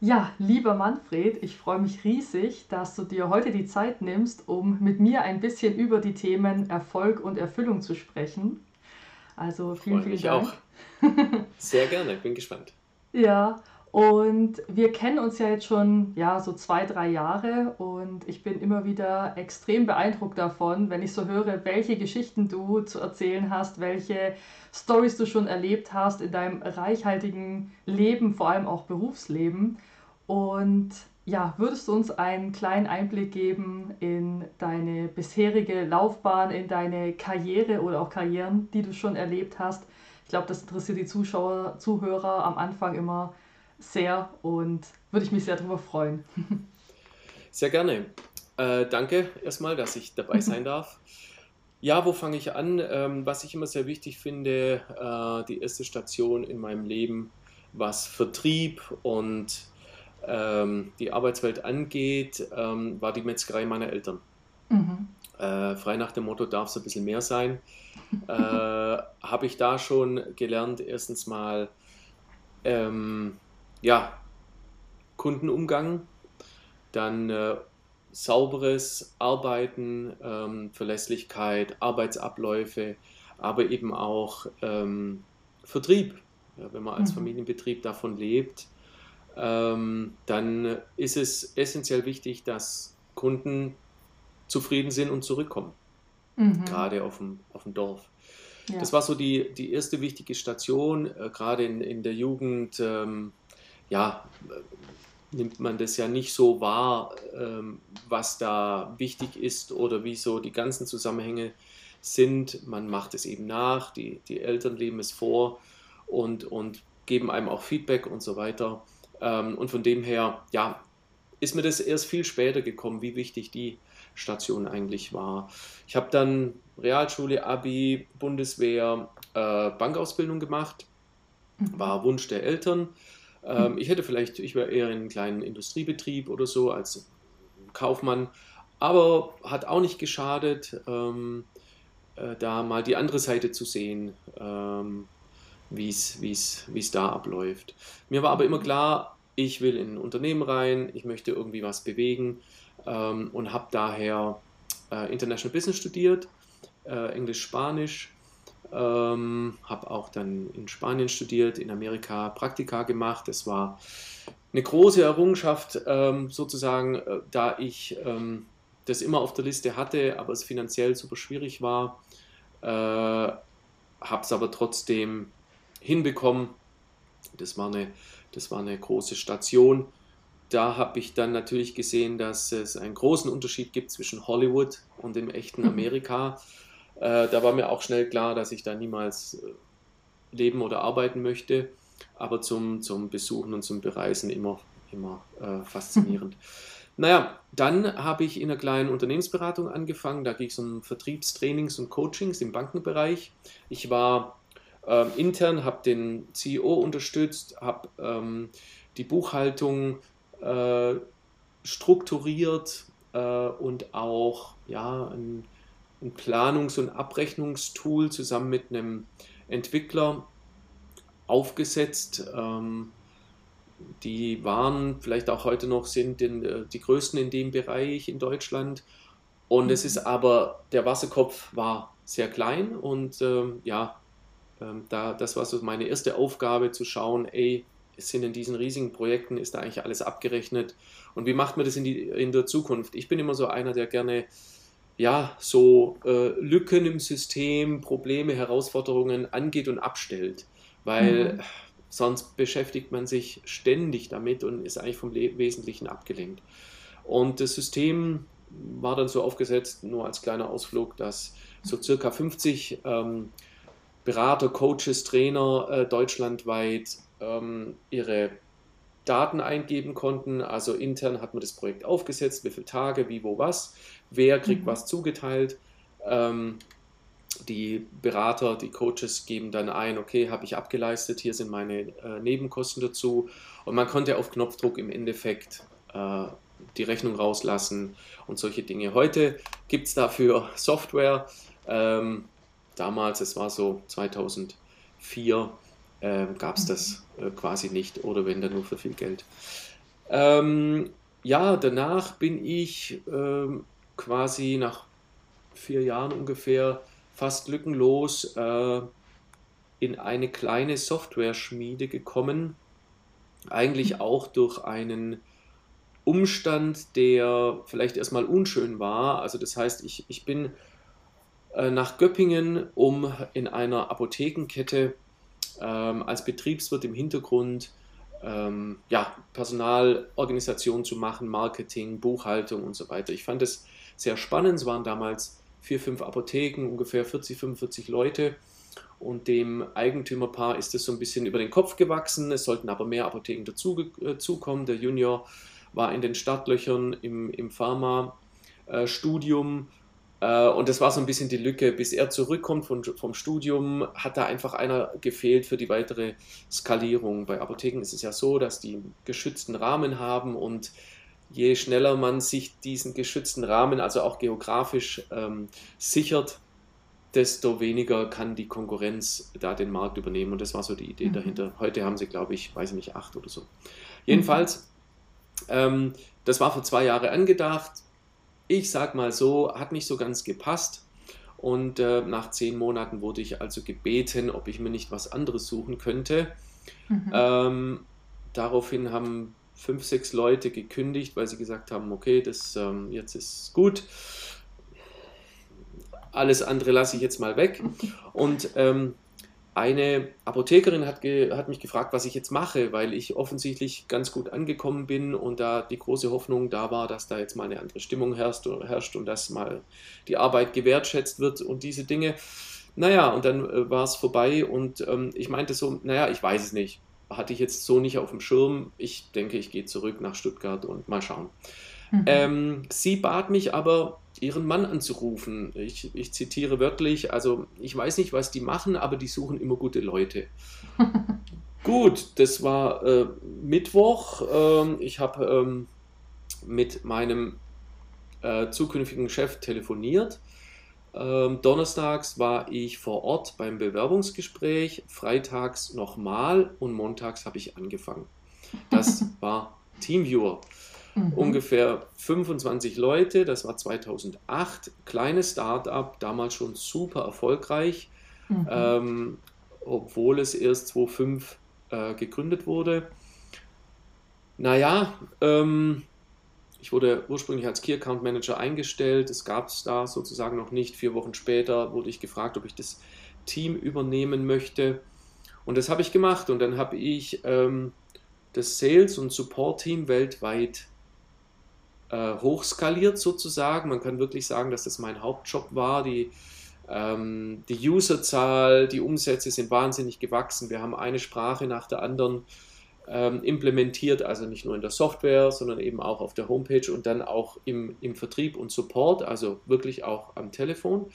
Ja, lieber Manfred, ich freue mich riesig, dass du dir heute die Zeit nimmst, um mit mir ein bisschen über die Themen Erfolg und Erfüllung zu sprechen. Also vielen, Freue vielen mich Dank. auch. Sehr gerne, bin gespannt. Ja, und wir kennen uns ja jetzt schon, ja, so zwei, drei Jahre und ich bin immer wieder extrem beeindruckt davon, wenn ich so höre, welche Geschichten du zu erzählen hast, welche Stories du schon erlebt hast in deinem reichhaltigen Leben, vor allem auch Berufsleben. Und ja, würdest du uns einen kleinen Einblick geben in deine bisherige Laufbahn, in deine Karriere oder auch Karrieren, die du schon erlebt hast? Ich glaube, das interessiert die Zuschauer, Zuhörer am Anfang immer sehr und würde ich mich sehr darüber freuen. Sehr gerne. Äh, danke erstmal, dass ich dabei sein darf. Ja, wo fange ich an? Ähm, was ich immer sehr wichtig finde, äh, die erste Station in meinem Leben, was Vertrieb und ähm, die Arbeitswelt angeht, ähm, war die Metzgerei meiner Eltern. Mhm. Äh, frei nach dem Motto, darf es ein bisschen mehr sein. Äh, Habe ich da schon gelernt, erstens mal, ähm, ja, Kundenumgang, dann äh, sauberes Arbeiten, ähm, Verlässlichkeit, Arbeitsabläufe, aber eben auch ähm, Vertrieb. Ja, wenn man als Mhm. Familienbetrieb davon lebt, ähm, dann ist es essentiell wichtig, dass Kunden zufrieden sind und zurückkommen, Mhm. gerade auf dem, auf dem Dorf. Das Ja. war so die, die erste wichtige Station, äh, gerade in, in der Jugend. Ähm, ja, nimmt man das ja nicht so wahr, ähm, was da wichtig ist oder wie so die ganzen Zusammenhänge sind. Man macht es eben nach, die, die Eltern leben es vor und, und geben einem auch Feedback und so weiter. Ähm, und von dem her, ja, ist mir das erst viel später gekommen, wie wichtig die Station eigentlich war. Ich habe dann Realschule, Abi, Bundeswehr, äh, Bankausbildung gemacht Mhm. war Wunsch der Eltern. Ähm, ich hätte vielleicht, ich wäre eher in einem kleinen Industriebetrieb oder so als Kaufmann, aber hat auch nicht geschadet, ähm, äh, da mal die andere Seite zu sehen, ähm, wie es da abläuft. Mir war aber immer klar, ich will in ein Unternehmen rein, ich möchte irgendwie was bewegen ähm, und habe daher äh, International Business studiert, äh, Englisch, Spanisch ähm, habe auch dann in Spanien studiert, in Amerika Praktika gemacht. Es war eine große Errungenschaft, ähm, sozusagen, äh, da ich ähm, das immer auf der Liste hatte, aber es finanziell super schwierig war. Äh, habe es aber trotzdem hinbekommen. Das war eine, das war eine große Station. Da habe ich dann natürlich gesehen, dass es einen großen Unterschied gibt zwischen Hollywood und dem echten Amerika. Äh, da war mir auch schnell klar, dass ich da niemals äh, leben oder arbeiten möchte, aber zum, zum Besuchen und zum Bereisen immer, immer äh, faszinierend. Naja, dann habe ich in einer kleinen Unternehmensberatung angefangen. Da ging es um Vertriebstrainings und Coachings im Bankenbereich. Ich war ähm, intern, habe den CEO unterstützt, habe ähm, die Buchhaltung äh, strukturiert äh, und auch ja, ein ein Planungs- und Abrechnungstool zusammen mit einem Entwickler aufgesetzt. Ähm, die waren vielleicht auch heute noch sind in, äh, die größten in dem Bereich in Deutschland. Und es ist Mhm. aber, der Wasserkopf war sehr klein und ähm, ja, ähm, da, das war so meine erste Aufgabe zu schauen, ey, es sind in diesen riesigen Projekten, ist da eigentlich alles abgerechnet und wie macht man das in, die, in der Zukunft? Ich bin immer so einer, der gerne ja, so äh, Lücken im System, Probleme, Herausforderungen angeht und abstellt, weil Mhm. sonst beschäftigt man sich ständig damit und ist eigentlich vom Le Wesentlichen abgelenkt. Und das System war dann so aufgesetzt, nur als kleiner Ausflug, dass so circa 50 ähm, Berater, Coaches, Trainer äh, deutschlandweit ähm, ihre Daten eingeben konnten. Also intern hat man das Projekt aufgesetzt, wie viele Tage, wie, wo, was, wer kriegt Mhm. was zugeteilt. Ähm, die Berater, die Coaches geben dann ein, okay, habe ich abgeleistet, hier sind meine äh, Nebenkosten dazu. Und man konnte auf Knopfdruck im Endeffekt äh, die Rechnung rauslassen und solche Dinge. Heute gibt es dafür Software. Ähm, damals, es war so 2004, äh, gab es das äh, quasi nicht oder wenn dann nur für viel Geld. Ähm, ja, danach bin ich ähm, quasi nach vier Jahren ungefähr fast lückenlos äh, in eine kleine Software-Schmiede gekommen. Eigentlich auch durch einen Umstand, der vielleicht erstmal unschön war. Also das heißt, ich, ich bin äh, nach Göppingen, um in einer Apothekenkette ähm, als Betriebswirt im Hintergrund ähm, ja, Personalorganisation zu machen, Marketing, Buchhaltung und so weiter. Ich fand es sehr spannend. Es waren damals vier, fünf Apotheken, ungefähr 40, 45 Leute. Und dem Eigentümerpaar ist es so ein bisschen über den Kopf gewachsen. Es sollten aber mehr Apotheken dazukommen. Äh, Der Junior war in den Startlöchern im, im Pharma-Studium. Äh, und das war so ein bisschen die Lücke. Bis er zurückkommt von, vom Studium, hat da einfach einer gefehlt für die weitere Skalierung. Bei Apotheken ist es ja so, dass die geschützten Rahmen haben und je schneller man sich diesen geschützten Rahmen, also auch geografisch, ähm, sichert, desto weniger kann die Konkurrenz da den Markt übernehmen. Und das war so die Idee mhm. dahinter. Heute haben sie, glaube ich, weiß ich nicht, acht oder so. Jedenfalls, ähm, das war für zwei Jahre angedacht. Ich sag mal so, hat nicht so ganz gepasst. Und äh, nach zehn Monaten wurde ich also gebeten, ob ich mir nicht was anderes suchen könnte. Mhm. Ähm, daraufhin haben fünf, sechs Leute gekündigt, weil sie gesagt haben, okay, das ähm, jetzt ist gut. Alles andere lasse ich jetzt mal weg. Und ähm, eine Apothekerin hat, hat, mich gefragt, was ich jetzt mache, weil ich offensichtlich ganz gut angekommen bin und da die große Hoffnung da war, dass da jetzt mal eine andere Stimmung herrscht, herrscht und dass mal die Arbeit gewertschätzt wird und diese Dinge. Naja, und dann äh, war es vorbei und ähm, ich meinte so, naja, ich weiß es nicht hatte ich jetzt so nicht auf dem Schirm. Ich denke, ich gehe zurück nach Stuttgart und mal schauen. Mhm. Ähm, sie bat mich aber, ihren Mann anzurufen. Ich, ich, zitiere wörtlich, also ich weiß nicht, was die machen, aber die suchen immer gute Leute. Gut, das war äh, Mittwoch. Ähm, ich habe ähm, mit meinem äh, zukünftigen Chef telefoniert ähm, donnerstags war ich vor Ort beim Bewerbungsgespräch, freitags nochmal und montags habe ich angefangen. Das war Teamviewer. Mhm. Ungefähr 25 Leute, das war 2008, kleines Start-up, damals schon super erfolgreich, mhm. ähm, obwohl es erst 2005 äh, gegründet wurde. Naja, ähm, ich wurde ursprünglich als Key Account Manager eingestellt. Es gab es da sozusagen noch nicht. Vier Wochen später wurde ich gefragt, ob ich das Team übernehmen möchte. Und das habe ich gemacht. Und dann habe ich ähm, das Sales- und Support-Team weltweit äh, hochskaliert sozusagen. Man kann wirklich sagen, dass das mein Hauptjob war. Die, ähm, die Userzahl, die Umsätze sind wahnsinnig gewachsen. Wir haben eine Sprache nach der anderen ähm, implementiert, also nicht nur in der Software, sondern eben auch auf der Homepage und dann auch im, im Vertrieb und Support, also wirklich auch am Telefon.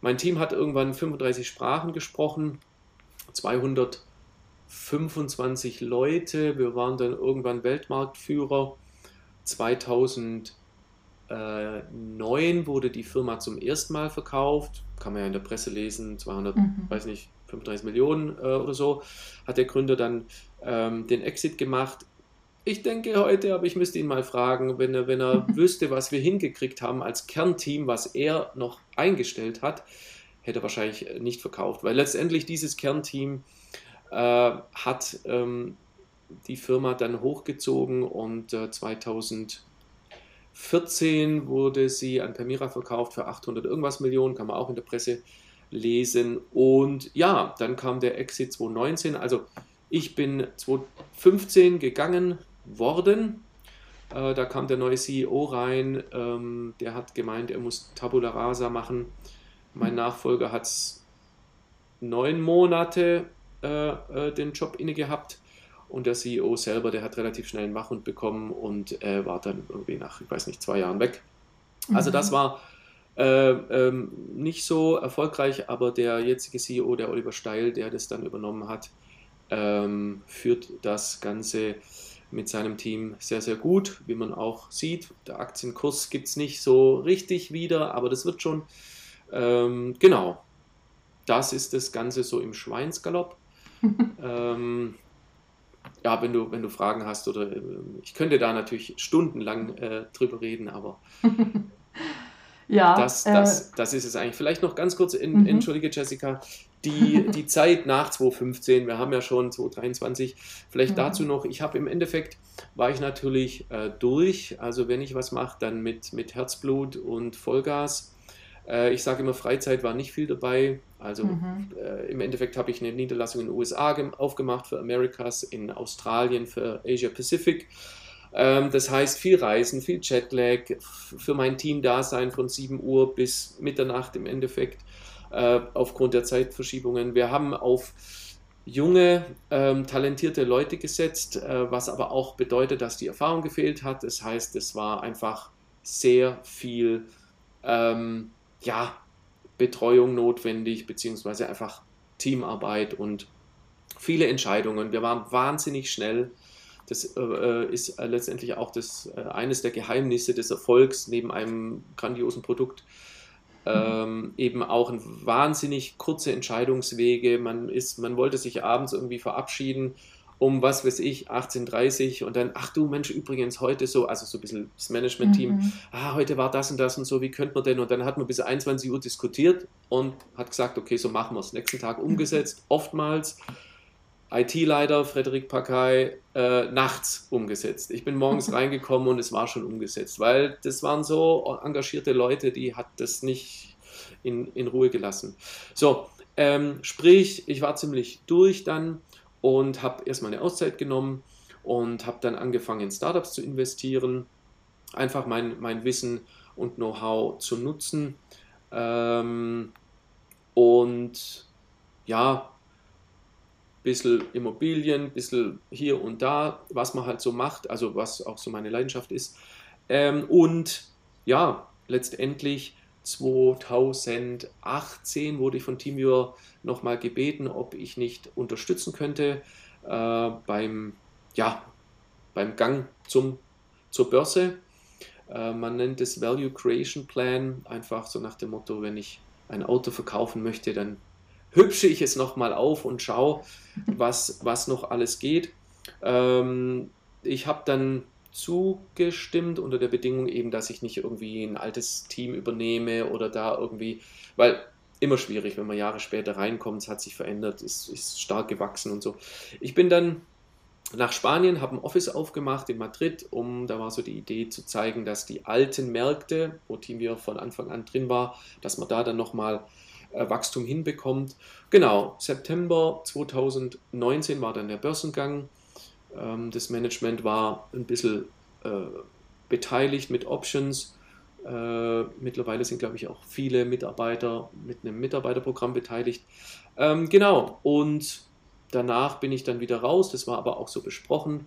Mein Team hat irgendwann 35 Sprachen gesprochen, 225 Leute. Wir waren dann irgendwann Weltmarktführer. 2009 wurde die Firma zum ersten Mal verkauft. Kann man ja in der Presse lesen, 200, mhm. weiß nicht, 35 Millionen äh, oder so, hat der Gründer dann ähm, den Exit gemacht. Ich denke heute, aber ich müsste ihn mal fragen, wenn er, wenn er wüsste, was wir hingekriegt haben als Kernteam, was er noch eingestellt hat, hätte er wahrscheinlich nicht verkauft, weil letztendlich dieses Kernteam äh, hat ähm, die Firma dann hochgezogen und äh, 2014 wurde sie an Permira verkauft für 800 irgendwas Millionen, kann man auch in der Presse lesen. Und ja, dann kam der Exit 2019. Also ich bin 2015 gegangen worden. Äh, da kam der neue CEO rein. Ähm, der hat gemeint, er muss Tabula Rasa machen. Mein Nachfolger hat neun Monate äh, äh, den Job inne gehabt. Und der CEO selber, der hat relativ schnell einen Wachhund bekommen und äh, war dann irgendwie nach, ich weiß nicht, zwei Jahren weg. Also das mhm. war äh, ähm, nicht so erfolgreich, aber der jetzige CEO, der Oliver Steil, der das dann übernommen hat, ähm, führt das Ganze mit seinem Team sehr, sehr gut, wie man auch sieht. Der Aktienkurs gibt es nicht so richtig wieder, aber das wird schon. Ähm, genau, das ist das Ganze so im Schweinsgalopp. ähm, ja, wenn du, wenn du Fragen hast oder äh, ich könnte da natürlich stundenlang äh, drüber reden, aber ja, das, das, äh, das ist es eigentlich. Vielleicht noch ganz kurz, in, mhm. entschuldige Jessica, die, die Zeit nach 2015, wir haben ja schon 2023, vielleicht mhm. dazu noch, ich habe im Endeffekt, war ich natürlich äh, durch, also wenn ich was mache, dann mit, mit Herzblut und Vollgas. Äh, ich sage immer, Freizeit war nicht viel dabei, also mhm. äh, im Endeffekt habe ich eine Niederlassung in den USA aufgemacht für Americas, in Australien für Asia Pacific. Ähm, das heißt, viel Reisen, viel Jetlag, für mein Team da sein von 7 Uhr bis Mitternacht im Endeffekt äh, aufgrund der Zeitverschiebungen. Wir haben auf junge, ähm, talentierte Leute gesetzt, äh, was aber auch bedeutet, dass die Erfahrung gefehlt hat. Das heißt, es war einfach sehr viel ähm, ja, Betreuung notwendig, beziehungsweise einfach Teamarbeit und viele Entscheidungen. Wir waren wahnsinnig schnell. Das äh, ist äh, letztendlich auch das, äh, eines der Geheimnisse des Erfolgs neben einem grandiosen Produkt. Ähm, eben auch ein wahnsinnig kurze Entscheidungswege. Man, ist, man wollte sich abends irgendwie verabschieden um was weiß ich, 18.30 und dann, ach du Mensch, übrigens heute so, also so ein bisschen das Management-Team, mhm. ah, heute war das und das und so, wie könnte man denn? Und dann hat man bis 21 Uhr diskutiert und hat gesagt, okay, so machen wir es. Nächsten Tag umgesetzt, oftmals IT-Leiter Frederik Pakay äh, nachts umgesetzt. Ich bin morgens reingekommen und es war schon umgesetzt, weil das waren so engagierte Leute, die hat das nicht in, in Ruhe gelassen. So, ähm, sprich, ich war ziemlich durch dann und habe erstmal eine Auszeit genommen und habe dann angefangen in Startups zu investieren, einfach mein, mein Wissen und Know-how zu nutzen. Ähm, und ja, bisschen Immobilien, bisschen hier und da, was man halt so macht, also was auch so meine Leidenschaft ist. Ähm, und ja, letztendlich 2018 wurde ich von TeamViewer nochmal gebeten, ob ich nicht unterstützen könnte äh, beim, ja, beim Gang zum, zur Börse. Äh, man nennt es Value Creation Plan, einfach so nach dem Motto, wenn ich ein Auto verkaufen möchte, dann hübsche ich es nochmal auf und schaue, was, was noch alles geht. Ähm, ich habe dann zugestimmt unter der Bedingung eben, dass ich nicht irgendwie ein altes Team übernehme oder da irgendwie, weil immer schwierig, wenn man Jahre später reinkommt, es hat sich verändert, ist, ist stark gewachsen und so. Ich bin dann nach Spanien, habe ein Office aufgemacht in Madrid, um, da war so die Idee zu zeigen, dass die alten Märkte, wo TeamViewer von Anfang an drin war, dass man da dann nochmal äh, Wachstum hinbekommt. Genau, September 2019 war dann der Börsengang. Ähm, das Management war ein bisschen äh, beteiligt mit Options. Äh, mittlerweile sind, glaube ich, auch viele Mitarbeiter mit einem Mitarbeiterprogramm beteiligt. Ähm, genau, und danach bin ich dann wieder raus. Das war aber auch so besprochen.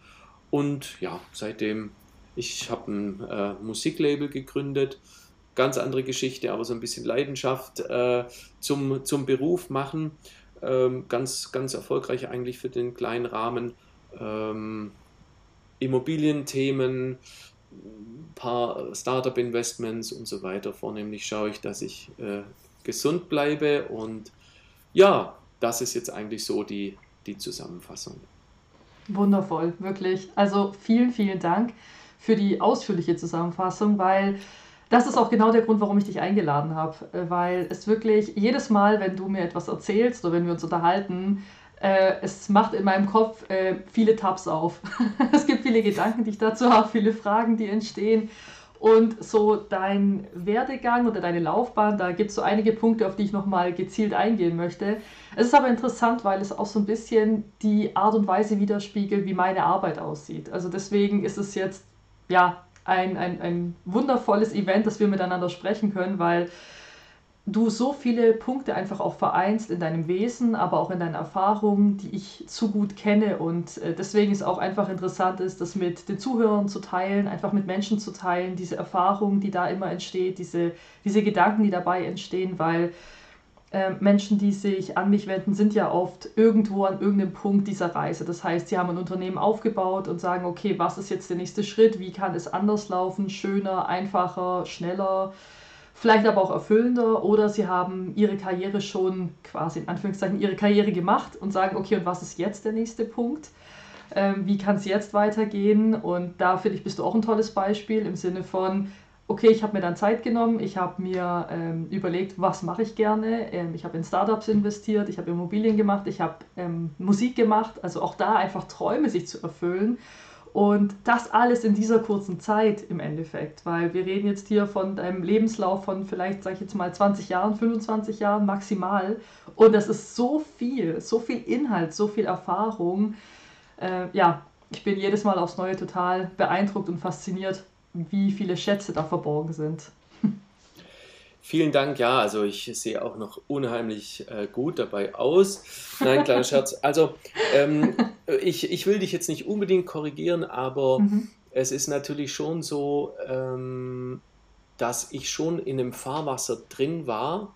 Und ja, seitdem, ich habe ein äh, Musiklabel gegründet. Ganz andere Geschichte, aber so ein bisschen Leidenschaft äh, zum, zum Beruf machen. Ähm, ganz, ganz erfolgreich eigentlich für den kleinen Rahmen ähm, Immobilienthemen, ein paar Startup-Investments und so weiter. Vornehmlich schaue ich, dass ich äh, gesund bleibe und ja, das ist jetzt eigentlich so die, die Zusammenfassung. Wundervoll, wirklich. Also vielen, vielen Dank für die ausführliche Zusammenfassung, weil das ist auch genau der Grund, warum ich dich eingeladen habe, äh, weil es wirklich jedes Mal, wenn du mir etwas erzählst oder wenn wir uns unterhalten, äh, es macht in meinem Kopf äh, viele Tabs auf. es gibt viele Gedanken, die ich dazu habe, viele Fragen, die entstehen. Und so dein Werdegang oder deine Laufbahn, da gibt es so einige Punkte, auf die ich nochmal gezielt eingehen möchte. Es ist aber interessant, weil es auch so ein bisschen die Art und Weise widerspiegelt, wie meine Arbeit aussieht. Also deswegen ist es jetzt ja ein, ein, ein wundervolles Event, dass wir miteinander sprechen können, weil du so viele Punkte einfach auch vereinst in deinem Wesen, aber auch in deinen Erfahrungen, die ich zu gut kenne. Und äh, deswegen ist auch einfach interessant ist, das mit den Zuhörern zu teilen, einfach mit Menschen zu teilen, diese Erfahrungen, die da immer entsteht, diese, diese Gedanken, die dabei entstehen, weil äh, Menschen, die sich an mich wenden, sind ja oft irgendwo an irgendeinem Punkt dieser Reise. Das heißt, sie haben ein Unternehmen aufgebaut und sagen, okay, was ist jetzt der nächste Schritt? Wie kann es anders laufen? Schöner, einfacher, schneller? vielleicht aber auch erfüllender oder sie haben ihre Karriere schon quasi in Anführungszeichen ihre Karriere gemacht und sagen, okay, und was ist jetzt der nächste Punkt? ähm, wie kann es jetzt weitergehen? Und da finde ich, bist du auch ein tolles Beispiel im Sinne von, okay, ich habe mir dann Zeit genommen, ich habe mir ähm, überlegt, was mache ich gerne. Ähm, ich habe in Startups investiert, ich habe Immobilien gemacht, ich habe ähm, Musik gemacht, also auch da einfach Träume sich zu erfüllen. Und das alles in dieser kurzen Zeit im Endeffekt, weil wir reden jetzt hier von einem Lebenslauf von vielleicht, sage ich jetzt mal, 20 Jahren, 25 Jahren maximal. Und das ist so viel, so viel Inhalt, so viel Erfahrung. Äh, ja, ich bin jedes Mal aufs Neue total beeindruckt und fasziniert, wie viele Schätze da verborgen sind. Vielen Dank, ja, also ich sehe auch noch unheimlich äh, gut dabei aus. Nein, kleiner Scherz. Also ähm, ich, ich will dich jetzt nicht unbedingt korrigieren, aber mhm. es ist natürlich schon so, ähm, dass ich schon in einem Fahrwasser drin war,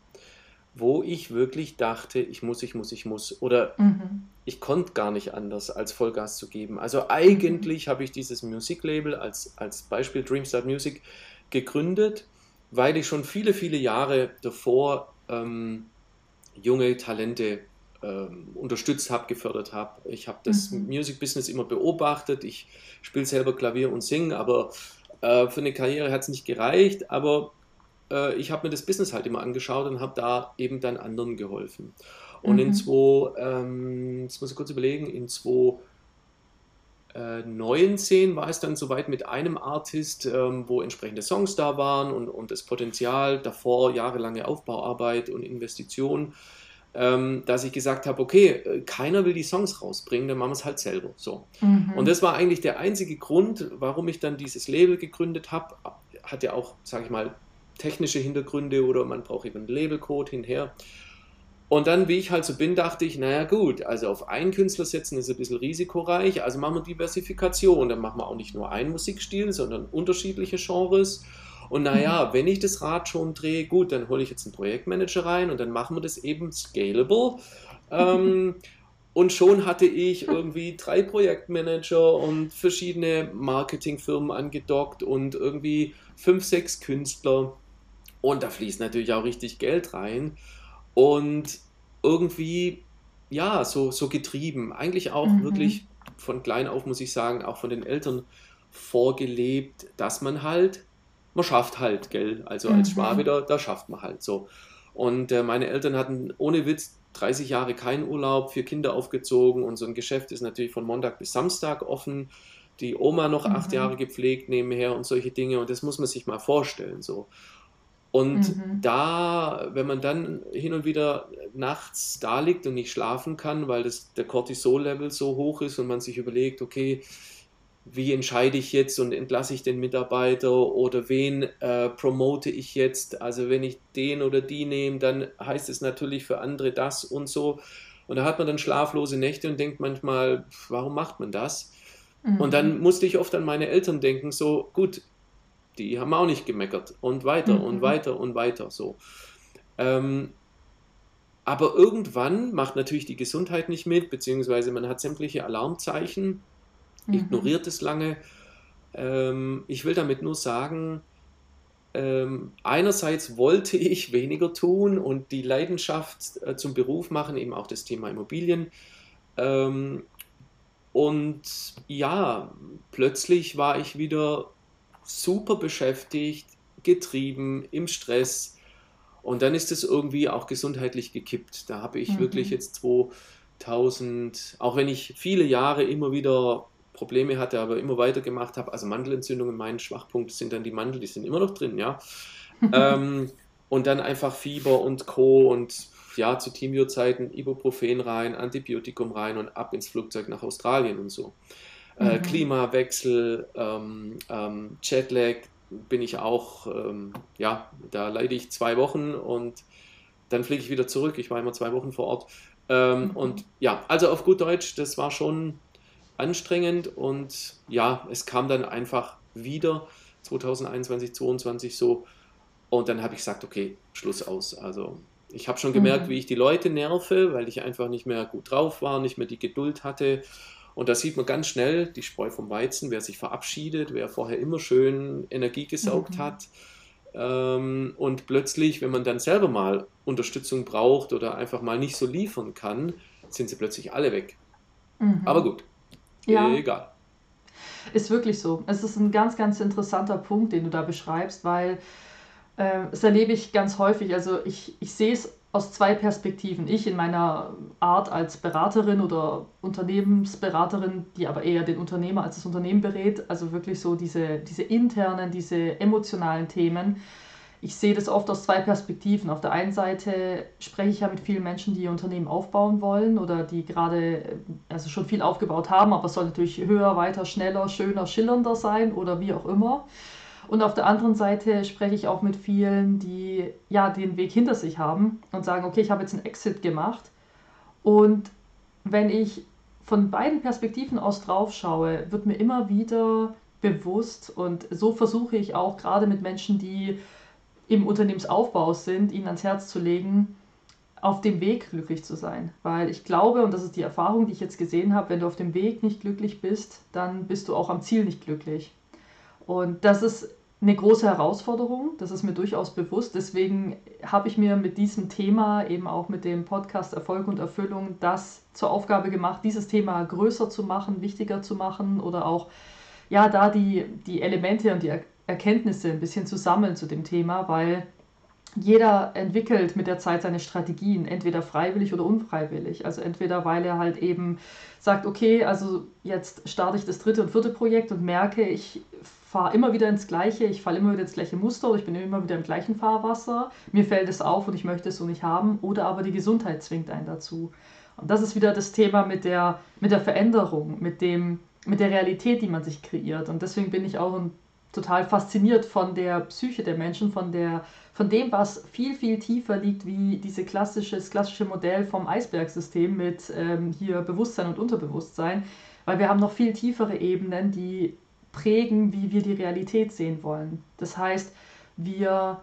wo ich wirklich dachte, ich muss, ich muss, ich muss. Oder mhm. Ich konnte gar nicht anders, als Vollgas zu geben. Also eigentlich habe ich dieses Musiklabel als, als Beispiel Dreamstart Music gegründet weil ich schon viele, viele Jahre davor ähm, junge Talente ähm, unterstützt habe, gefördert habe. Ich habe das mhm. Music Business immer beobachtet. Ich spiele selber Klavier und singe, aber äh, für eine Karriere hat es nicht gereicht. Aber äh, ich habe mir das Business halt immer angeschaut und habe da eben dann anderen geholfen. Und mhm. in zwei, ähm, jetzt muss ich kurz überlegen, in zwei 19 äh, war es dann soweit mit einem Artist, ähm, wo entsprechende Songs da waren und, und das Potenzial davor, jahrelange Aufbauarbeit und Investition, ähm, dass ich gesagt habe, okay, äh, keiner will die Songs rausbringen, dann machen wir es halt selber. So. Mhm. Und das war eigentlich der einzige Grund, warum ich dann dieses Label gegründet habe. Hat ja auch, sage ich mal, technische Hintergründe oder man braucht eben einen Labelcode hinher. Und dann, wie ich halt so bin, dachte ich, naja gut, also auf einen Künstler setzen ist ein bisschen risikoreich, also machen wir Diversifikation. Dann machen wir auch nicht nur einen Musikstil, sondern unterschiedliche Genres. Und naja, mhm. wenn ich das Rad schon drehe, gut, dann hole ich jetzt einen Projektmanager rein und dann machen wir das eben scalable. Ähm, und schon hatte ich irgendwie drei Projektmanager und verschiedene Marketingfirmen angedockt und irgendwie fünf, sechs Künstler. Und da fließt natürlich auch richtig Geld rein und irgendwie, ja, so, so getrieben. Eigentlich auch mhm. wirklich von klein auf, muss ich sagen, auch von den Eltern vorgelebt, dass man halt, man schafft halt, gell? Also als mhm. Schwabe, da, da schafft man halt so. Und äh, meine Eltern hatten ohne Witz 30 Jahre keinen Urlaub, vier Kinder aufgezogen und so ein Geschäft ist natürlich von Montag bis Samstag offen. Die Oma noch mhm. acht Jahre gepflegt nebenher und solche Dinge und das muss man sich mal vorstellen so. Und mhm. da, wenn man dann hin und wieder nachts da liegt und nicht schlafen kann, weil das, der Cortisol-Level so hoch ist und man sich überlegt, okay, wie entscheide ich jetzt und entlasse ich den Mitarbeiter oder wen äh, promote ich jetzt? Also wenn ich den oder die nehme, dann heißt es natürlich für andere das und so. Und da hat man dann schlaflose Nächte und denkt manchmal, warum macht man das? Mhm. Und dann musste ich oft an meine Eltern denken, so gut, die haben auch nicht gemeckert und weiter mhm. und weiter und weiter so. Ähm, aber irgendwann macht natürlich die Gesundheit nicht mit, beziehungsweise man hat sämtliche Alarmzeichen, mhm. ignoriert es lange. Ähm, ich will damit nur sagen, ähm, einerseits wollte ich weniger tun und die Leidenschaft äh, zum Beruf machen, eben auch das Thema Immobilien. Ähm, und ja, plötzlich war ich wieder super beschäftigt, getrieben, im Stress. Und dann ist es irgendwie auch gesundheitlich gekippt. Da habe ich mhm. wirklich jetzt 2000, auch wenn ich viele Jahre immer wieder Probleme hatte, aber immer weiter gemacht habe. Also Mandelentzündungen, mein Schwachpunkt sind dann die Mandel, die sind immer noch drin, ja. ähm, und dann einfach Fieber und Co. und ja, zu Teamview-Zeiten Ibuprofen rein, Antibiotikum rein und ab ins Flugzeug nach Australien und so. Äh, mhm. Klimawechsel, ähm, ähm, Jetlag bin ich auch, ähm, ja, da leide ich zwei Wochen und dann fliege ich wieder zurück. Ich war immer zwei Wochen vor Ort. Ähm, mhm. Und ja, also auf gut Deutsch, das war schon anstrengend und ja, es kam dann einfach wieder 2021, 2022 so. Und dann habe ich gesagt, okay, Schluss aus. Also ich habe schon gemerkt, mhm. wie ich die Leute nerve, weil ich einfach nicht mehr gut drauf war, nicht mehr die Geduld hatte. Und da sieht man ganz schnell die Spreu vom Weizen, wer sich verabschiedet, wer vorher immer schön Energie gesaugt mhm. hat. Ähm, und plötzlich, wenn man dann selber mal Unterstützung braucht oder einfach mal nicht so liefern kann, sind sie plötzlich alle weg. Mhm. Aber gut, ja. egal. Ist wirklich so. Es ist ein ganz, ganz interessanter Punkt, den du da beschreibst, weil äh, das erlebe ich ganz häufig. Also ich, ich sehe es aus zwei Perspektiven. Ich in meiner Art als Beraterin oder Unternehmensberaterin, die aber eher den Unternehmer als das Unternehmen berät, also wirklich so diese, diese internen, diese emotionalen Themen. Ich sehe das oft aus zwei Perspektiven. Auf der einen Seite spreche ich ja mit vielen Menschen, die ihr Unternehmen aufbauen wollen oder die gerade also schon viel aufgebaut haben, aber es soll natürlich höher, weiter, schneller, schöner, schillernder sein oder wie auch immer. Und auf der anderen Seite spreche ich auch mit vielen, die ja den Weg hinter sich haben und sagen, okay, ich habe jetzt einen Exit gemacht. Und wenn ich von beiden Perspektiven aus drauf schaue, wird mir immer wieder bewusst und so versuche ich auch gerade mit Menschen, die im Unternehmensaufbau sind, ihnen ans Herz zu legen, auf dem Weg glücklich zu sein. Weil ich glaube, und das ist die Erfahrung, die ich jetzt gesehen habe, wenn du auf dem Weg nicht glücklich bist, dann bist du auch am Ziel nicht glücklich. Und das ist eine große Herausforderung, das ist mir durchaus bewusst. Deswegen habe ich mir mit diesem Thema, eben auch mit dem Podcast Erfolg und Erfüllung, das zur Aufgabe gemacht, dieses Thema größer zu machen, wichtiger zu machen oder auch ja, da die, die Elemente und die Erkenntnisse ein bisschen zu sammeln zu dem Thema, weil jeder entwickelt mit der Zeit seine Strategien, entweder freiwillig oder unfreiwillig. Also entweder weil er halt eben sagt, okay, also jetzt starte ich das dritte und vierte Projekt und merke, ich fahre immer wieder ins Gleiche, ich falle immer wieder ins gleiche Muster oder ich bin immer wieder im gleichen Fahrwasser, mir fällt es auf und ich möchte es so nicht haben oder aber die Gesundheit zwingt einen dazu. Und das ist wieder das Thema mit der, mit der Veränderung, mit, dem, mit der Realität, die man sich kreiert. Und deswegen bin ich auch ein, total fasziniert von der Psyche der Menschen, von, der, von dem, was viel, viel tiefer liegt, wie diese klassische, klassische Modell vom Eisbergsystem mit ähm, hier Bewusstsein und Unterbewusstsein. Weil wir haben noch viel tiefere Ebenen, die prägen, wie wir die Realität sehen wollen. Das heißt, wir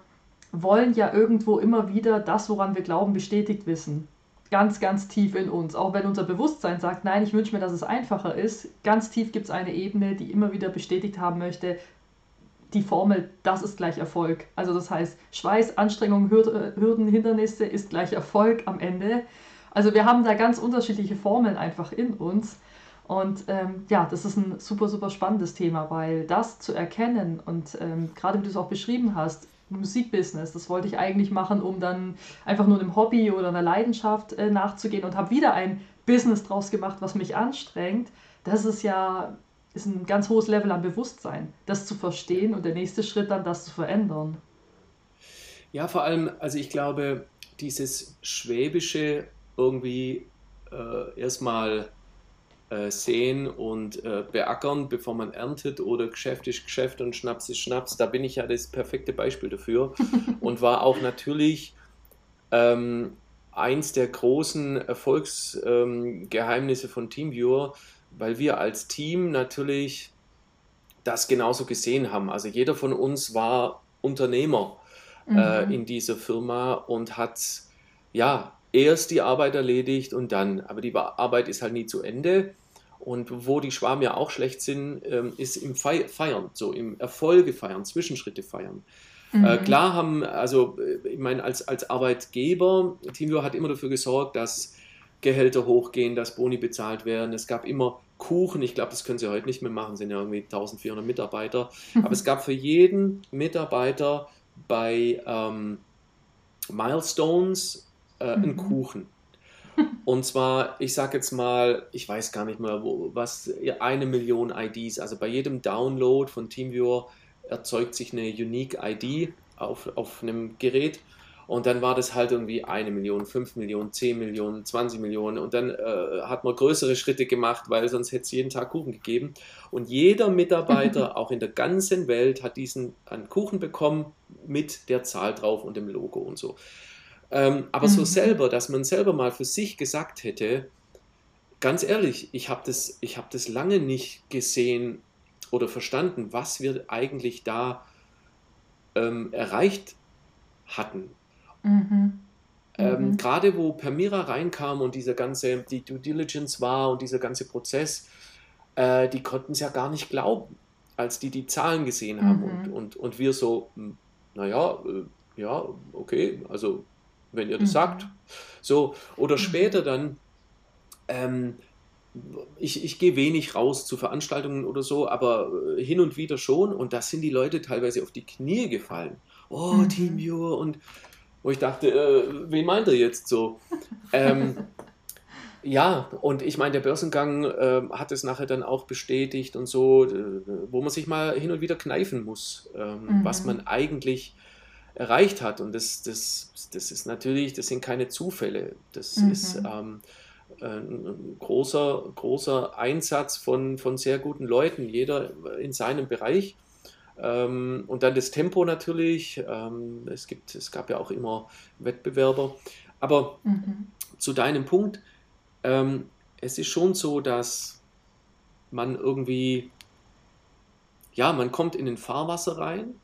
wollen ja irgendwo immer wieder das, woran wir glauben, bestätigt wissen. Ganz, ganz tief in uns. Auch wenn unser Bewusstsein sagt, nein, ich wünsche mir, dass es einfacher ist. Ganz tief gibt es eine Ebene, die immer wieder bestätigt haben möchte, die Formel, das ist gleich Erfolg. Also das heißt, Schweiß, Anstrengung, Hürden, Hindernisse ist gleich Erfolg am Ende. Also wir haben da ganz unterschiedliche Formeln einfach in uns. Und ähm, ja, das ist ein super, super spannendes Thema, weil das zu erkennen und ähm, gerade wie du es auch beschrieben hast, Musikbusiness, das wollte ich eigentlich machen, um dann einfach nur einem Hobby oder einer Leidenschaft äh, nachzugehen und habe wieder ein Business draus gemacht, was mich anstrengt. Das ist ja ist ein ganz hohes Level an Bewusstsein, das zu verstehen und der nächste Schritt dann das zu verändern. Ja, vor allem, also ich glaube, dieses Schwäbische irgendwie äh, erstmal äh, sehen und äh, beackern, bevor man erntet oder Geschäft ist Geschäft und Schnaps ist Schnaps. Da bin ich ja das perfekte Beispiel dafür und war auch natürlich ähm, eins der großen Erfolgsgeheimnisse ähm, von TeamViewer, weil wir als Team natürlich das genauso gesehen haben. Also jeder von uns war Unternehmer äh, mhm. äh, in dieser Firma und hat ja erst die Arbeit erledigt und dann. Aber die Arbeit ist halt nie zu Ende. Und wo die Schwaben ja auch schlecht sind, ähm, ist im Feiern, so im Erfolge feiern, Zwischenschritte feiern. Äh, mhm. Äh, klar haben, also äh, ich meine, als, als Arbeitgeber, Teamviewer hat immer dafür gesorgt, dass Gehälter hochgehen, dass Boni bezahlt werden. Es gab immer Kuchen, ich glaube, das können sie heute nicht mehr machen, sind ja irgendwie 1400 Mitarbeiter. Aber es gab für jeden Mitarbeiter bei ähm, Milestones äh, mhm. einen Kuchen. Und zwar, ich sage jetzt mal, ich weiß gar nicht mehr, wo, was, eine Million IDs. Also bei jedem Download von TeamViewer erzeugt sich eine Unique ID auf, auf einem Gerät. Und dann war das halt irgendwie eine Million, fünf Millionen, zehn Millionen, 20 Millionen. Und dann äh, hat man größere Schritte gemacht, weil sonst hätte es jeden Tag Kuchen gegeben. Und jeder Mitarbeiter, auch in der ganzen Welt, hat diesen einen Kuchen bekommen mit der Zahl drauf und dem Logo und so. Ähm, aber mhm. so selber, dass man selber mal für sich gesagt hätte, ganz ehrlich, ich habe das, hab das lange nicht gesehen oder verstanden, was wir eigentlich da ähm, erreicht hatten. Mhm. Ähm, mhm. Gerade wo Permira reinkam und diese ganze, die Due Diligence war und dieser ganze Prozess, äh, die konnten es ja gar nicht glauben, als die die Zahlen gesehen haben und, mhm. und, und wir so, hm, naja, äh, ja, okay, also wenn ihr das mhm. sagt. So, oder mhm. später dann, ähm, ich, ich gehe wenig raus zu Veranstaltungen oder so, aber äh, hin und wieder schon. Und da sind die Leute teilweise auf die Knie gefallen. Oh, mhm. Team Viewer. Und wo ich dachte, äh, wen meint er jetzt so? ähm, ja, und ich meine, der Börsengang äh, hat es nachher dann auch bestätigt und so, äh, wo man sich mal hin und wieder kneifen muss, ähm, mhm. was man eigentlich erreicht hat. Und das, das, das ist natürlich, das sind keine Zufälle. Das mhm. ist ähm, ein großer, großer Einsatz von, von sehr guten Leuten, jeder in seinem Bereich. Ähm, und dann das Tempo natürlich. Ähm, es, gibt, es gab ja auch immer Wettbewerber. Aber mhm. zu deinem Punkt, ähm, es ist schon so, dass man irgendwie, ja, man kommt in den Fahrwasser rein.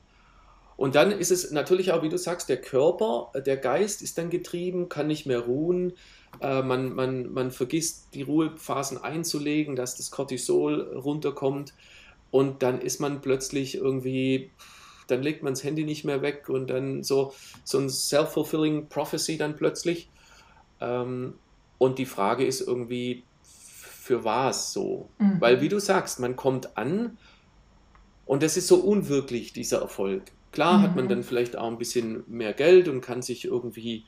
Und dann ist es natürlich auch, wie du sagst, der Körper, der Geist ist dann getrieben, kann nicht mehr ruhen. Äh, man, man, man vergisst die Ruhephasen einzulegen, dass das Cortisol runterkommt. Und dann ist man plötzlich irgendwie, dann legt man das Handy nicht mehr weg und dann so, so ein self-fulfilling prophecy dann plötzlich. Ähm, und die Frage ist irgendwie, für was so? Mhm. Weil, wie du sagst, man kommt an und das ist so unwirklich, dieser Erfolg. Klar mhm. hat man mhm. dann vielleicht auch ein bisschen mehr Geld und kann sich irgendwie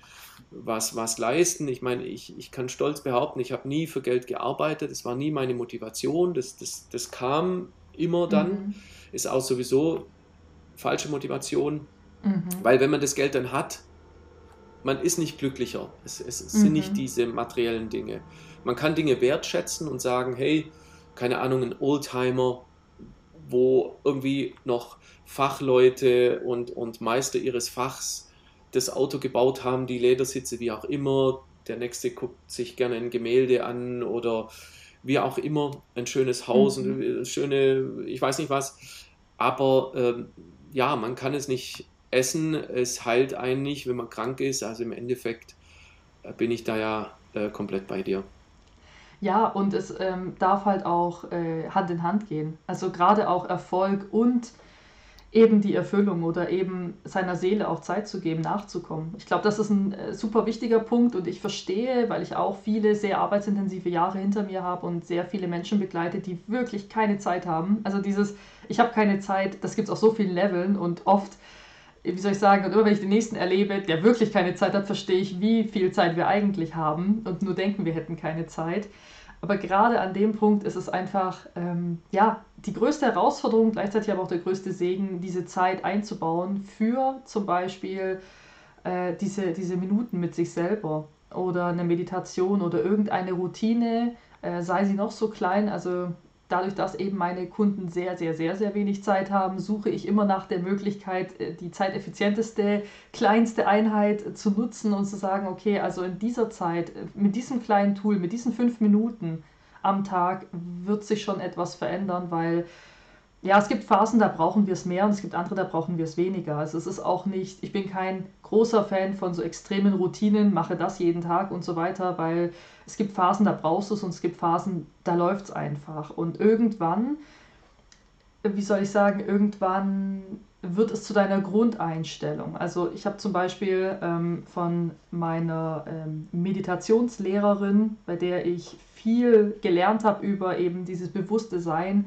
was, was leisten. Ich meine, ich, ich kann stolz behaupten, ich habe nie für Geld gearbeitet. Das war nie meine Motivation. Das, das, das kam immer dann. Mhm. Ist auch sowieso falsche Motivation. Mhm. Weil wenn man das Geld dann hat, man ist nicht glücklicher. Es, es, es mhm. sind nicht diese materiellen Dinge. Man kann Dinge wertschätzen und sagen, hey, keine Ahnung, ein Oldtimer, wo irgendwie noch Fachleute und, und Meister ihres Fachs das Auto gebaut haben, die Ledersitze, wie auch immer. Der nächste guckt sich gerne ein Gemälde an oder wie auch immer, ein schönes Haus, mhm. eine schöne, ich weiß nicht was. Aber ähm, ja, man kann es nicht essen, es heilt einen nicht, wenn man krank ist. Also im Endeffekt äh, bin ich da ja äh, komplett bei dir. Ja, und es ähm, darf halt auch äh, Hand in Hand gehen. Also gerade auch Erfolg und eben die Erfüllung oder eben seiner Seele auch Zeit zu geben, nachzukommen. Ich glaube, das ist ein äh, super wichtiger Punkt und ich verstehe, weil ich auch viele sehr arbeitsintensive Jahre hinter mir habe und sehr viele Menschen begleite, die wirklich keine Zeit haben. Also dieses, ich habe keine Zeit, das gibt es auf so vielen Leveln und oft wie soll ich sagen, und immer wenn ich den nächsten erlebe, der wirklich keine Zeit hat, verstehe ich, wie viel Zeit wir eigentlich haben und nur denken, wir hätten keine Zeit. Aber gerade an dem Punkt ist es einfach, ähm, ja, die größte Herausforderung, gleichzeitig aber auch der größte Segen, diese Zeit einzubauen für zum Beispiel äh, diese, diese Minuten mit sich selber oder eine Meditation oder irgendeine Routine, äh, sei sie noch so klein. Also dadurch, dass eben meine Kunden sehr, sehr, sehr, sehr wenig Zeit haben, suche ich immer nach der Möglichkeit, äh, die zeiteffizienteste, kleinste Einheit zu nutzen und zu sagen, okay, also in dieser Zeit, äh, mit diesem kleinen Tool, mit diesen fünf Minuten am Tag wird sich schon etwas verändern, weil ja, es gibt Phasen, da brauchen wir es mehr und es gibt andere, da brauchen wir es weniger. Also es ist auch nicht, ich bin kein großer Fan von so extremen Routinen, mache das jeden Tag und so weiter, weil es gibt Phasen, da brauchst du es und es gibt Phasen, da läuft es einfach. Und irgendwann, wie soll ich sagen, irgendwann wird es zu deiner Grundeinstellung. Also ich habe zum Beispiel ähm, von meiner ähm, Meditationslehrerin, bei der ich viel gelernt habe über eben dieses bewusste Sein,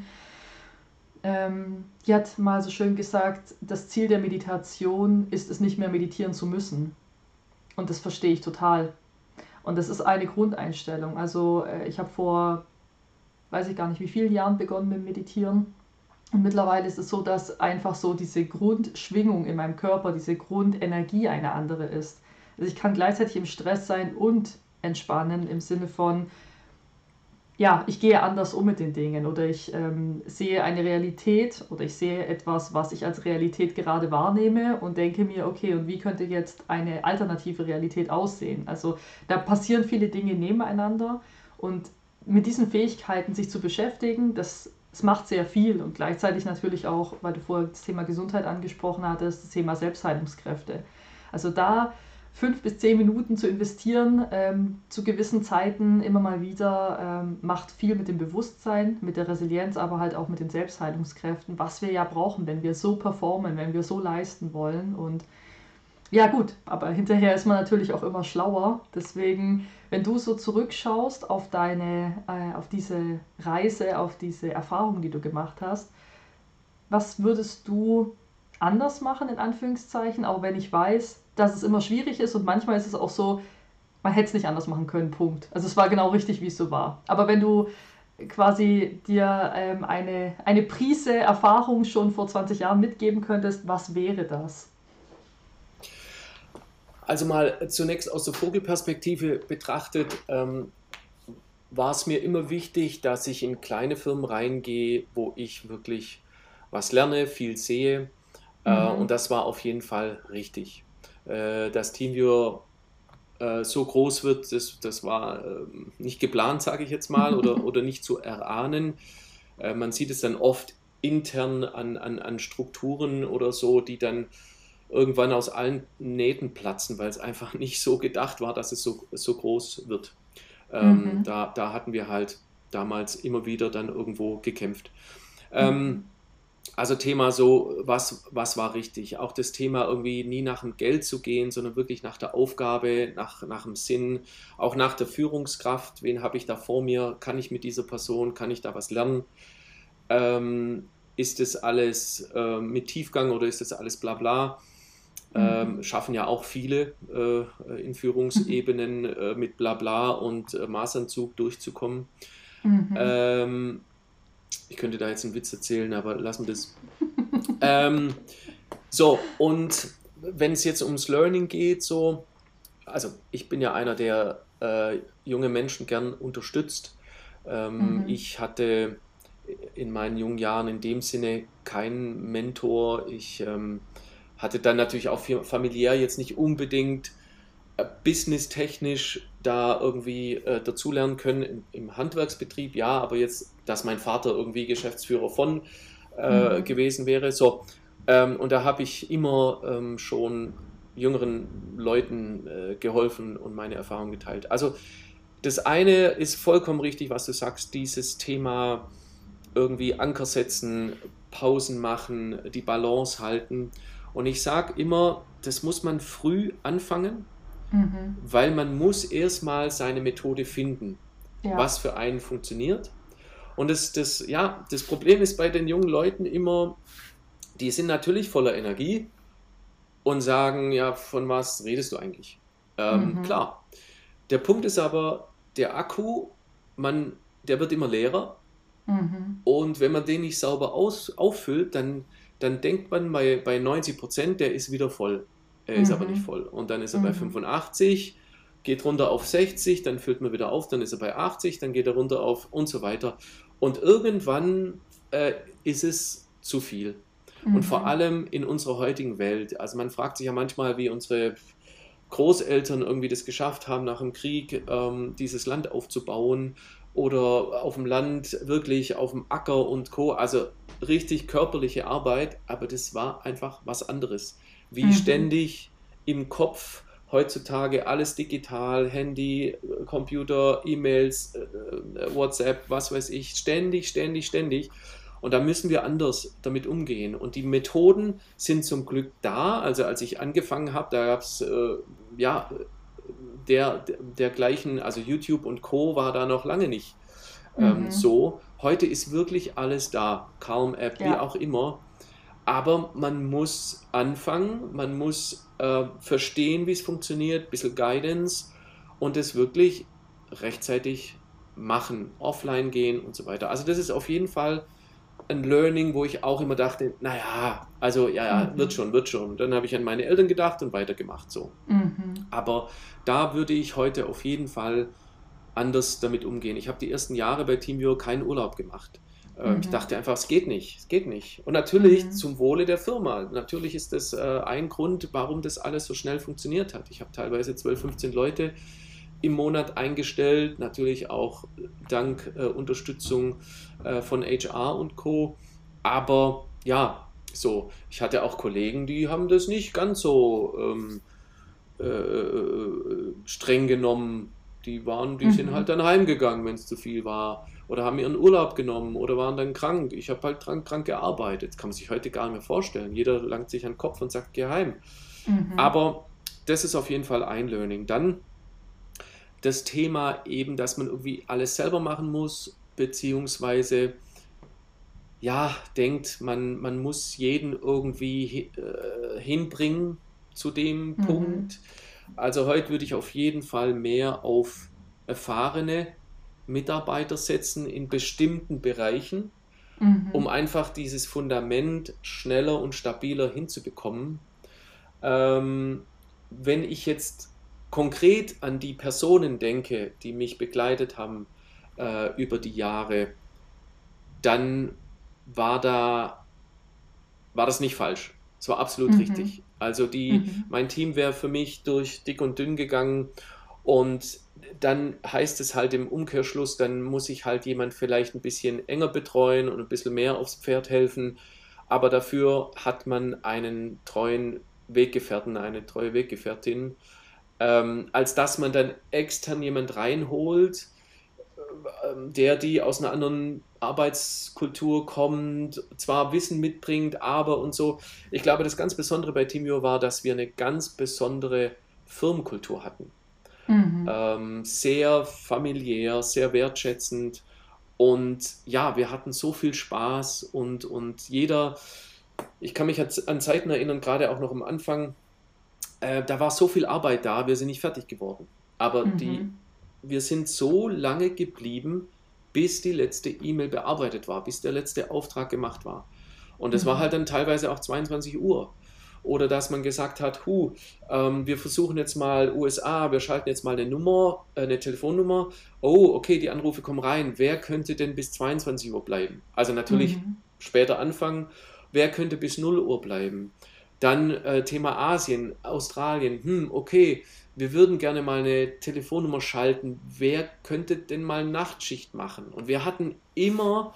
ähm, die hat mal so schön gesagt, das Ziel der Meditation ist es nicht mehr meditieren zu müssen. Und das verstehe ich total. Und das ist eine Grundeinstellung. Also äh, ich habe vor, weiß ich gar nicht wie vielen Jahren begonnen mit Meditieren. Und mittlerweile ist es so, dass einfach so diese Grundschwingung in meinem Körper, diese Grundenergie eine andere ist. Also ich kann gleichzeitig im Stress sein und entspannen im Sinne von, ja, ich gehe anders um mit den Dingen oder ich ähm, sehe eine Realität oder ich sehe etwas, was ich als Realität gerade wahrnehme und denke mir, okay, und wie könnte jetzt eine alternative Realität aussehen? Also da passieren viele Dinge nebeneinander und mit diesen Fähigkeiten sich zu beschäftigen, das, das macht sehr viel und gleichzeitig natürlich auch, weil du vorher das Thema Gesundheit angesprochen hattest, das Thema Selbstheilungskräfte. Also da fünf bis zehn Minuten zu investieren, ähm, zu gewissen Zeiten immer mal wieder, ähm, macht viel mit dem Bewusstsein, mit der Resilienz, aber halt auch mit den Selbstheilungskräften, was wir ja brauchen, wenn wir so performen, wenn wir so leisten wollen. Und Ja, gut, aber hinterher ist man natürlich auch immer schlauer. Deswegen, wenn du so zurückschaust auf deine, äh, auf diese Reise, auf diese Erfahrung, die du gemacht hast, was würdest du anders machen, in Anführungszeichen, auch wenn ich weiß, dass es immer schwierig ist und manchmal ist es auch so, man hätte es nicht anders machen können, Punkt. Also es war genau richtig, wie es so war. Aber wenn du quasi dir ähm, eine, eine Prise Erfahrung schon vor 20 Jahren mitgeben könntest, was wäre das? Also mal zunächst aus der Vogelperspektive betrachtet, ähm, war es mir immer wichtig, dass ich in kleine Firmen reingehe, wo ich wirklich was lerne, viel sehe. Äh, mhm. und das war auf jeden Fall richtig. Äh, das TeamViewer äh, so groß wird, das, das war äh, nicht geplant, sage ich jetzt mal, oder, oder nicht zu erahnen. Äh, man sieht es dann oft intern an, an, an Strukturen oder so, die dann irgendwann aus allen Nähten platzen, weil es einfach nicht so gedacht war, dass es so, so groß wird. Ähm, mhm. da, da hatten wir halt damals immer wieder dann irgendwo gekämpft. Ähm, mhm. Also Thema so, was, was war richtig? Auch das Thema irgendwie nie nach dem Geld zu gehen, sondern wirklich nach der Aufgabe, nach, nach dem Sinn, auch nach der Führungskraft. Wen habe ich da vor mir? Kann ich mit dieser Person, kann ich da was lernen? Ähm, ist das alles äh, mit Tiefgang oder ist das alles bla bla? Ähm, mhm. schaffen ja auch viele äh, in Führungsebenen äh, mit Blabla und äh, Maßanzug durchzukommen. Mhm. Ähm, ich könnte da jetzt einen Witz erzählen, aber lassen wir das. ähm, so, und wenn es jetzt ums Learning geht, so, also ich bin ja einer, der äh, junge Menschen gern unterstützt. Ähm, mhm. Ich hatte in meinen jungen Jahren in dem Sinne keinen Mentor. Ich ähm, hatte dann natürlich auch familiär jetzt nicht unbedingt businesstechnisch da irgendwie äh, dazulernen können im, im, Handwerksbetrieb, ja, aber jetzt, dass mein Vater irgendwie Geschäftsführer von äh, mhm. gewesen wäre, so. Ähm, und da habe ich immer ähm, schon jüngeren Leuten äh, geholfen und meine Erfahrungen geteilt. Also das eine ist vollkommen richtig, was du sagst, dieses Thema irgendwie Anker setzen, Pausen machen, die Balance halten. Und ich sage immer, das muss man früh anfangen, mhm. weil man muss erstmal seine Methode finden, ja. was für einen funktioniert. Und das, das, ja, das Problem ist bei den jungen Leuten immer, die sind natürlich voller Energie und sagen, ja, von was redest du eigentlich? Ähm, mhm. Klar. Der Punkt ist aber, der Akku, man, der wird immer leerer. Mhm. Und wenn man den nicht sauber aus, auffüllt, dann, dann denkt man bei, bei 90 Prozent, der ist wieder voll. Er ist mhm. aber nicht voll. Und dann ist er mhm. bei 85, geht runter auf 60, dann füllt man wieder auf, dann ist er bei 80, dann geht er runter auf und so weiter. Und irgendwann äh, ist es zu viel. Mhm. Und vor allem in unserer heutigen Welt. Also man fragt sich ja manchmal, wie unsere Großeltern irgendwie das geschafft haben, nach dem Krieg ähm, dieses Land aufzubauen oder auf dem Land wirklich auf dem Acker und Co. Also richtig körperliche Arbeit, aber das war einfach was anderes wie mhm. ständig im Kopf heutzutage alles digital, Handy, Computer, E-Mails, äh, WhatsApp, was weiß ich, ständig, ständig, ständig. Und da müssen wir anders damit umgehen. Und die Methoden sind zum Glück da. Also als ich angefangen habe, da gab es äh, ja der, dergleichen, also YouTube und Co. war da noch lange nicht ähm, mhm. so. Heute ist wirklich alles da. Calm App, ja. wie auch immer. Aber man muss anfangen, man muss äh, verstehen, wie es funktioniert, ein bisschen Guidance und es wirklich rechtzeitig machen, offline gehen und so weiter. Also das ist auf jeden Fall ein Learning, wo ich auch immer dachte, naja, also ja, ja, mhm. wird schon, wird schon. Dann habe ich an meine Eltern gedacht und weitergemacht so. Mhm. Aber da würde ich heute auf jeden Fall anders damit umgehen. Ich habe die ersten Jahre bei TeamViewer keinen Urlaub gemacht. Ähm, mhm. Ich dachte einfach, es geht nicht, es geht nicht. Und natürlich mhm. zum Wohle der Firma. Natürlich ist das äh, ein Grund, warum das alles so schnell funktioniert hat. Ich habe teilweise 12, 15 Leute im Monat eingestellt, natürlich auch dank äh, Unterstützung äh, von HR und Co. Aber ja, so, ich hatte auch Kollegen, die haben das nicht ganz so ähm, äh, äh, streng genommen. Die waren, die mhm. sind halt dann heimgegangen, wenn es zu viel war oder haben ihren Urlaub genommen oder waren dann krank. Ich habe halt krank, krank gearbeitet. Das kann man sich heute gar nicht mehr vorstellen. Jeder langt sich an den Kopf und sagt, geh heim. Mhm. Aber das ist auf jeden Fall ein Learning. Dann das Thema eben, dass man irgendwie alles selber machen muss, beziehungsweise ja, denkt, man, man muss jeden irgendwie äh, hinbringen zu dem mhm. Punkt. Also heute würde ich auf jeden Fall mehr auf erfahrene Mitarbeiter setzen in bestimmten Bereichen, mhm. um einfach dieses Fundament schneller und stabiler hinzubekommen. Ähm, wenn ich jetzt konkret an die Personen denke, die mich begleitet haben äh, über die Jahre, dann war da war das nicht falsch. Es war absolut mhm. richtig. Also die, mhm. mein Team wäre für mich durch dick und dünn gegangen und dann heißt es halt im Umkehrschluss, dann muss ich halt jemand vielleicht ein bisschen enger betreuen und ein bisschen mehr aufs Pferd helfen. Aber dafür hat man einen treuen Weggefährten, eine treue Weggefährtin, ähm, als dass man dann extern jemand reinholt, ähm, der die aus einer anderen Arbeitskultur kommt, zwar Wissen mitbringt, aber und so. Ich glaube, das ganz Besondere bei Timio war, dass wir eine ganz besondere Firmenkultur hatten. Mhm. Ähm, sehr familiär, sehr wertschätzend. Und ja, wir hatten so viel Spaß und, und jeder, ich kann mich an Zeiten erinnern, gerade auch noch am Anfang, äh, da war so viel Arbeit da, wir sind nicht fertig geworden. Aber mhm. die wir sind so lange geblieben, bis die letzte E-Mail bearbeitet war, bis der letzte Auftrag gemacht war. Und es mhm. war halt dann teilweise auch 22 Uhr. Oder dass man gesagt hat, hu, ähm, wir versuchen jetzt mal USA, wir schalten jetzt mal eine Nummer, äh, eine Telefonnummer. Oh, okay, die Anrufe kommen rein. Wer könnte denn bis 22 Uhr bleiben? Also natürlich mhm. später anfangen. Wer könnte bis 0 Uhr bleiben? Dann äh, Thema Asien, Australien. Hm, okay, wir würden gerne mal eine Telefonnummer schalten. Wer könnte denn mal Nachtschicht machen? Und wir hatten immer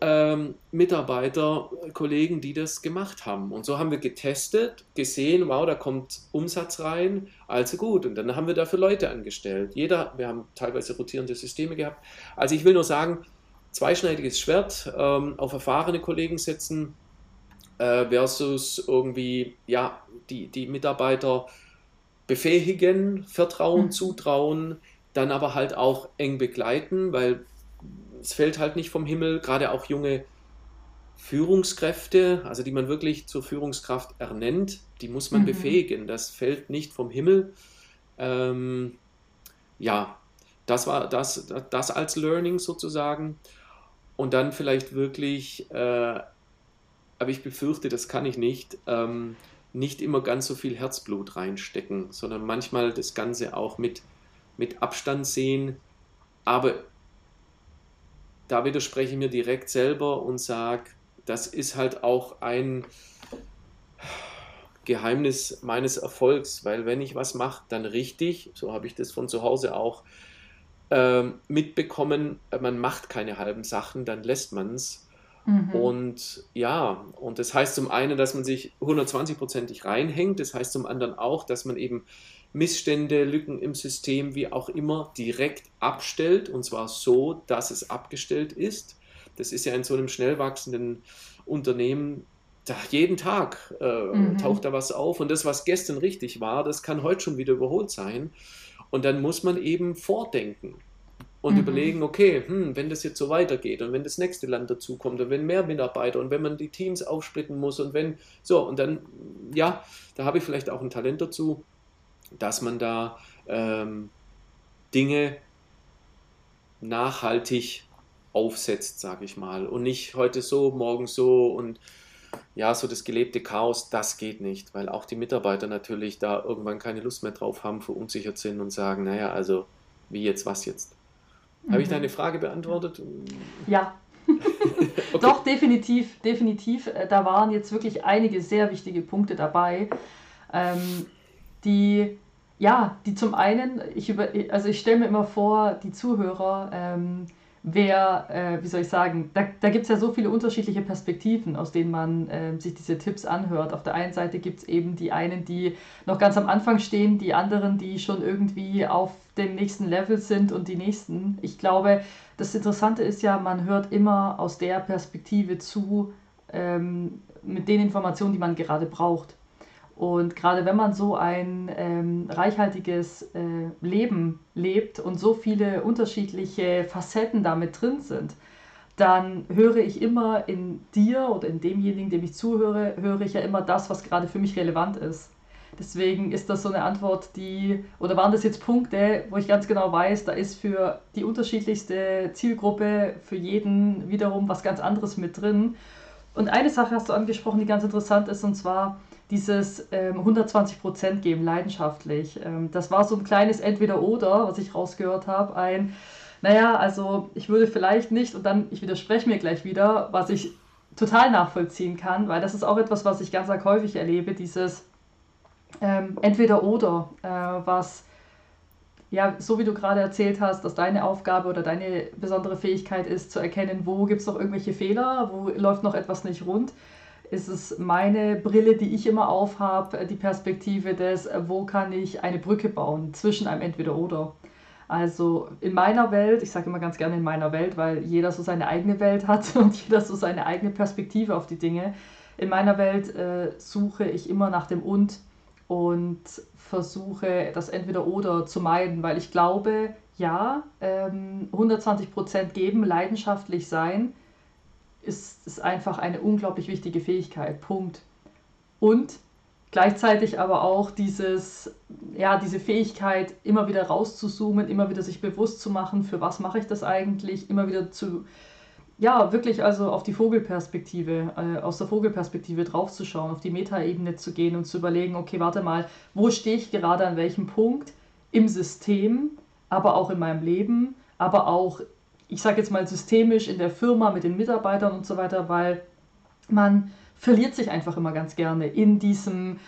ähm, Mitarbeiter, Kollegen, die das gemacht haben. Und so haben wir getestet, gesehen, wow, da kommt Umsatz rein, also gut. Und dann haben wir dafür Leute angestellt. Jeder, wir haben teilweise rotierende Systeme gehabt. Also ich will nur sagen, zweischneidiges Schwert ähm, auf erfahrene Kollegen setzen äh, versus irgendwie, ja, die, die Mitarbeiter befähigen, vertrauen, mhm. zutrauen, dann aber halt auch eng begleiten, weil es fällt halt nicht vom Himmel, gerade auch junge Führungskräfte, also die man wirklich zur Führungskraft ernennt, die muss man mhm. befähigen. Das fällt nicht vom Himmel. Ähm, ja, das war das, das als Learning sozusagen. Und dann vielleicht wirklich, äh, aber ich befürchte, das kann ich nicht, ähm, nicht immer ganz so viel Herzblut reinstecken, sondern manchmal das Ganze auch mit, mit Abstand sehen. Aber da widerspreche ich mir direkt selber und sage, das ist halt auch ein Geheimnis meines Erfolgs, weil wenn ich was mache, dann richtig, so habe ich das von zu Hause auch äh, mitbekommen, man macht keine halben Sachen, dann lässt man es. Mhm. Und ja, und das heißt zum einen, dass man sich 120-prozentig reinhängt, das heißt zum anderen auch, dass man eben Missstände, Lücken im System, wie auch immer, direkt abstellt und zwar so, dass es abgestellt ist. Das ist ja in so einem schnell wachsenden Unternehmen da jeden Tag äh, mhm. taucht da was auf und das, was gestern richtig war, das kann heute schon wieder überholt sein. Und dann muss man eben vordenken und mhm. überlegen, okay, hm, wenn das jetzt so weitergeht und wenn das nächste Land dazukommt und wenn mehr Mitarbeiter und wenn man die Teams aufsplitten muss und wenn, so, und dann, ja, da habe ich vielleicht auch ein Talent dazu, dass man da ähm, Dinge nachhaltig aufsetzt, sage ich mal, und nicht heute so, morgen so und ja, so das gelebte Chaos, das geht nicht, weil auch die Mitarbeiter natürlich da irgendwann keine Lust mehr drauf haben, verunsichert sind und sagen, naja, also wie jetzt, was jetzt. Mhm. Habe ich deine Frage beantwortet? Ja. okay. Doch, definitiv, definitiv. Äh, da waren jetzt wirklich einige sehr wichtige Punkte dabei, ähm, die, ja, die zum einen, ich über, also ich stelle mir immer vor, die Zuhörer, ähm, wer, äh, wie soll ich sagen, da, da gibt es ja so viele unterschiedliche Perspektiven, aus denen man äh, sich diese Tipps anhört. Auf der einen Seite gibt es eben die einen, die noch ganz am Anfang stehen, die anderen, die schon irgendwie auf dem nächsten Level sind und die nächsten. Ich glaube, das Interessante ist ja, man hört immer aus der Perspektive zu, ähm, mit den Informationen, die man gerade braucht. Und gerade wenn man so ein ähm, reichhaltiges äh, Leben lebt und so viele unterschiedliche Facetten damit drin sind, dann höre ich immer in dir oder in demjenigen, dem ich zuhöre, höre ich ja immer das, was gerade für mich relevant ist. Deswegen ist das so eine Antwort, die, oder waren das jetzt Punkte, wo ich ganz genau weiß, da ist für die unterschiedlichste Zielgruppe, für jeden wiederum was ganz anderes mit drin. Und eine Sache hast du angesprochen, die ganz interessant ist, und zwar, dieses ähm, 120% geben, leidenschaftlich. Ähm, das war so ein kleines Entweder-Oder, was ich rausgehört habe. Ein, naja, also ich würde vielleicht nicht, und dann, ich widerspreche mir gleich wieder, was ich total nachvollziehen kann, weil das ist auch etwas, was ich ganz häufig erlebe, dieses ähm, Entweder-Oder, äh, was ja, so wie du gerade erzählt hast, dass deine Aufgabe oder deine besondere Fähigkeit ist, zu erkennen, wo gibt es noch irgendwelche Fehler, wo läuft noch etwas nicht rund ist es meine Brille, die ich immer aufhabe, die Perspektive des, wo kann ich eine Brücke bauen zwischen einem Entweder-Oder. Also in meiner Welt, ich sage immer ganz gerne in meiner Welt, weil jeder so seine eigene Welt hat und jeder so seine eigene Perspektive auf die Dinge. In meiner Welt äh, suche ich immer nach dem Und und versuche das Entweder-Oder zu meiden, weil ich glaube, ja, ähm, 120% geben, leidenschaftlich sein, ist es einfach eine unglaublich wichtige Fähigkeit. Punkt. Und gleichzeitig aber auch dieses, ja, diese Fähigkeit, immer wieder rauszuzoomen, immer wieder sich bewusst zu machen, für was mache ich das eigentlich, immer wieder zu, ja, wirklich also auf die Vogelperspektive, äh, aus der Vogelperspektive draufzuschauen, auf die Metaebene zu gehen und zu überlegen, okay, warte mal, wo stehe ich gerade an welchem Punkt im System, aber auch in meinem Leben, aber auch ich sage jetzt mal systemisch in der Firma mit den Mitarbeitern und so weiter, weil man verliert sich einfach immer ganz gerne in diesem,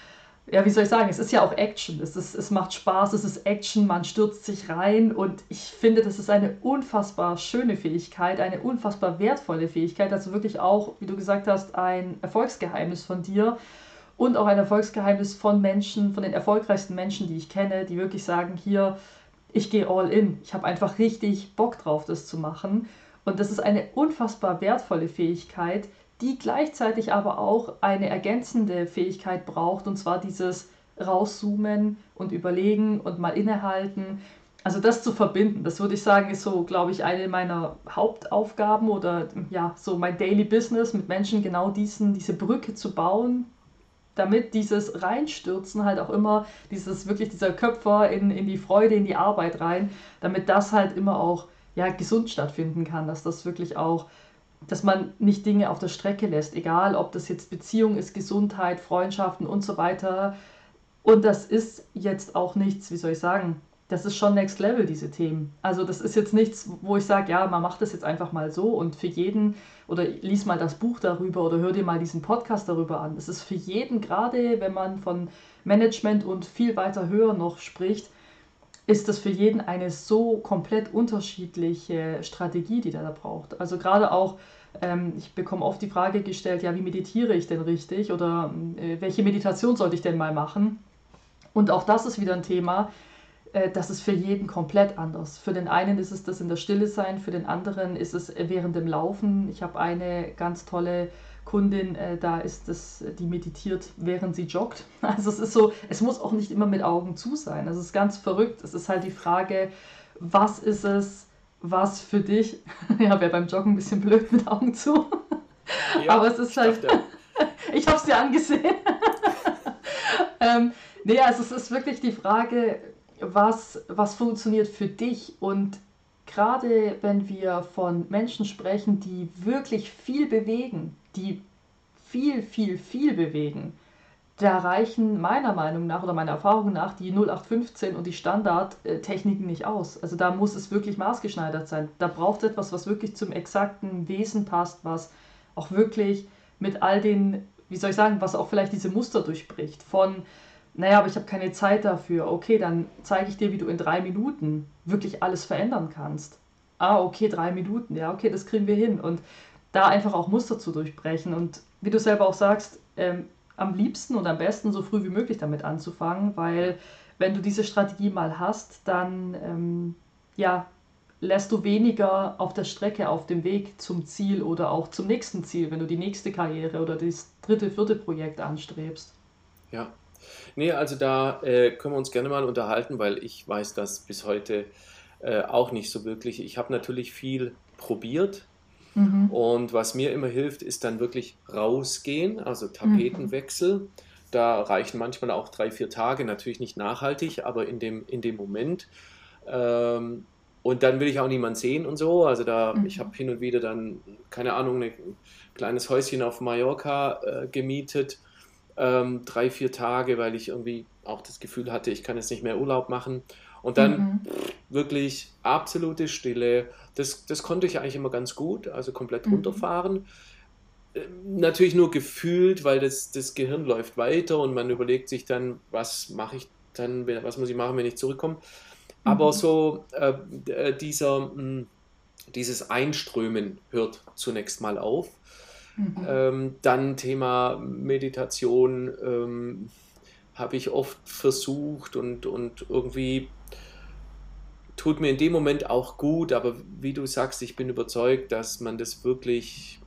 ja, wie soll ich sagen, es ist ja auch Action, es, ist, es macht Spaß, es ist Action, man stürzt sich rein und ich finde, das ist eine unfassbar schöne Fähigkeit, eine unfassbar wertvolle Fähigkeit, also wirklich auch, wie du gesagt hast, ein Erfolgsgeheimnis von dir und auch ein Erfolgsgeheimnis von Menschen, von den erfolgreichsten Menschen, die ich kenne, die wirklich sagen, hier, ich gehe all in. Ich habe einfach richtig Bock drauf, das zu machen. Und das ist eine unfassbar wertvolle Fähigkeit, die gleichzeitig aber auch eine ergänzende Fähigkeit braucht, und zwar dieses Rauszoomen und überlegen und mal innehalten. Also das zu verbinden, das würde ich sagen, ist so, glaube ich, eine meiner Hauptaufgaben oder ja, so mein Daily Business, mit Menschen genau diesen, diese Brücke zu bauen, damit dieses Reinstürzen halt auch immer, dieses wirklich dieser Köpfer in, in die Freude, in die Arbeit rein, damit das halt immer auch ja, gesund stattfinden kann, dass das wirklich auch, dass man nicht Dinge auf der Strecke lässt, egal ob das jetzt Beziehung ist, Gesundheit, Freundschaften und so weiter. Und das ist jetzt auch nichts, wie soll ich sagen, das ist schon Next Level, diese Themen. Also das ist jetzt nichts, wo ich sage, ja, man macht das jetzt einfach mal so und für jeden oder lies mal das Buch darüber oder hör dir mal diesen Podcast darüber an. Es ist für jeden, gerade wenn man von Management und viel weiter höher noch spricht, ist das für jeden eine so komplett unterschiedliche Strategie, die der da braucht. Also gerade auch, ähm, ich bekomme oft die Frage gestellt, ja, wie meditiere ich denn richtig oder äh, welche Meditation sollte ich denn mal machen? Und auch das ist wieder ein Thema, das ist für jeden komplett anders. Für den einen ist es das in der Stille sein, für den anderen ist es während dem Laufen. Ich habe eine ganz tolle Kundin, äh, da ist das, die meditiert, während sie joggt. Also es ist so, es muss auch nicht immer mit Augen zu sein. Es ist ganz verrückt. Es ist halt die Frage, was ist es, was für dich, ja, wäre beim Joggen ein bisschen blöd mit Augen zu. Ja, Aber es ist halt, ich habe es dir angesehen. ähm, nee, also es ist wirklich die Frage, was, was funktioniert für dich und gerade wenn wir von Menschen sprechen, die wirklich viel bewegen, die viel, viel, viel bewegen, da reichen meiner Meinung nach oder meiner Erfahrung nach die 0815 und die Standardtechniken nicht aus. Also da muss es wirklich maßgeschneidert sein. Da braucht es etwas, was wirklich zum exakten Wesen passt, was auch wirklich mit all den, wie soll ich sagen, was auch vielleicht diese Muster durchbricht. Von naja, aber ich habe keine Zeit dafür. Okay, dann zeige ich dir, wie du in drei Minuten wirklich alles verändern kannst. Ah, okay, drei Minuten. Ja, okay, das kriegen wir hin. Und da einfach auch Muster zu durchbrechen. Und wie du selber auch sagst, ähm, am liebsten und am besten so früh wie möglich damit anzufangen, weil wenn du diese Strategie mal hast, dann ähm, ja, lässt du weniger auf der Strecke auf dem Weg zum Ziel oder auch zum nächsten Ziel, wenn du die nächste Karriere oder das dritte, vierte Projekt anstrebst. Ja, Nee, also da äh, können wir uns gerne mal unterhalten, weil ich weiß das bis heute äh, auch nicht so wirklich. Ich habe natürlich viel probiert mhm. und was mir immer hilft, ist dann wirklich rausgehen, also Tapetenwechsel. Mhm. Da reichen manchmal auch drei, vier Tage, natürlich nicht nachhaltig, aber in dem, in dem Moment. Ähm, und dann will ich auch niemand sehen und so. Also da, mhm. ich habe hin und wieder dann, keine Ahnung, ein kleines Häuschen auf Mallorca äh, gemietet ähm, drei, vier Tage, weil ich irgendwie auch das Gefühl hatte, ich kann jetzt nicht mehr Urlaub machen. Und dann mhm. wirklich absolute Stille. Das, das konnte ich eigentlich immer ganz gut, also komplett mhm. runterfahren. Ähm, natürlich nur gefühlt, weil das, das Gehirn läuft weiter und man überlegt sich dann, was mache ich dann, was muss ich machen, wenn ich zurückkomme. Aber mhm. so äh, äh dieser, mh, hm, dieses Einströmen hört zunächst mal auf. Mhm. Ähm, dann Thema Meditation ähm, habe ich oft versucht und, und irgendwie tut mir in dem Moment auch gut, aber wie du sagst, ich bin überzeugt, dass man das wirklich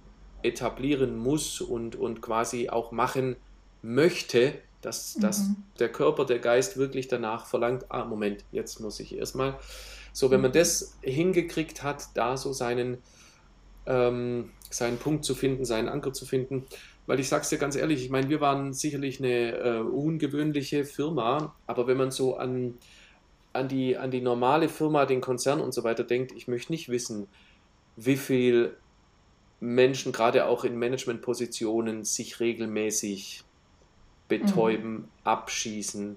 etablieren muss und, und quasi auch machen möchte, dass, mhm. dass der Körper, der Geist wirklich danach verlangt, ah, Moment, jetzt muss ich erstmal. So, wenn man mhm. das hingekriegt hat, da so seinen ähm, seinen Punkt zu finden, seinen Anker zu finden. Weil ich sage es dir ganz ehrlich, ich meine, wir waren sicherlich eine äh, ungewöhnliche Firma, aber wenn man so an, an, die, an die normale Firma, den Konzern und so weiter denkt, ich möchte nicht wissen, wie viel Menschen gerade auch in Managementpositionen sich regelmäßig betäuben, mhm. abschießen,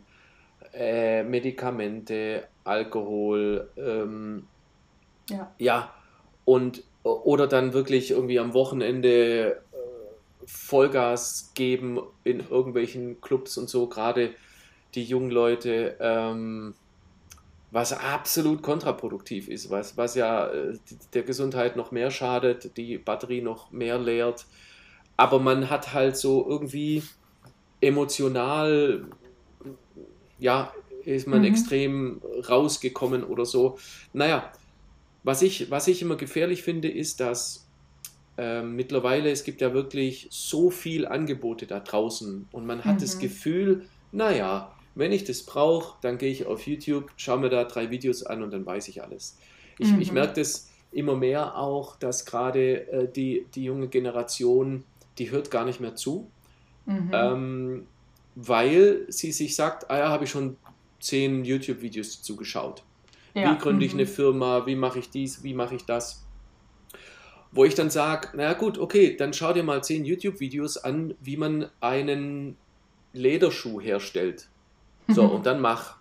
äh, Medikamente, Alkohol, ähm, ja. ja, und oder dann wirklich irgendwie am Wochenende äh, Vollgas geben in irgendwelchen Clubs und so, gerade die jungen Leute, ähm, was absolut kontraproduktiv ist, was, was ja äh, der Gesundheit noch mehr schadet, die Batterie noch mehr leert. Aber man hat halt so irgendwie emotional, ja, ist man mhm. extrem rausgekommen oder so. Naja, was ich, was ich immer gefährlich finde, ist, dass äh, mittlerweile es gibt ja wirklich so viel Angebote da draußen und man hat mhm. das Gefühl, naja, wenn ich das brauche, dann gehe ich auf YouTube, schaue mir da drei Videos an und dann weiß ich alles. Ich, mhm. ich merke das immer mehr auch, dass gerade äh, die, die junge Generation, die hört gar nicht mehr zu, mhm. ähm, weil sie sich sagt, ah ja, habe ich schon zehn YouTube-Videos dazu geschaut. Ja. Wie gründe ich mhm. eine Firma? Wie mache ich dies? Wie mache ich das? Wo ich dann sage, na gut, okay, dann schau dir mal zehn YouTube-Videos an, wie man einen Lederschuh herstellt. So, und dann mach.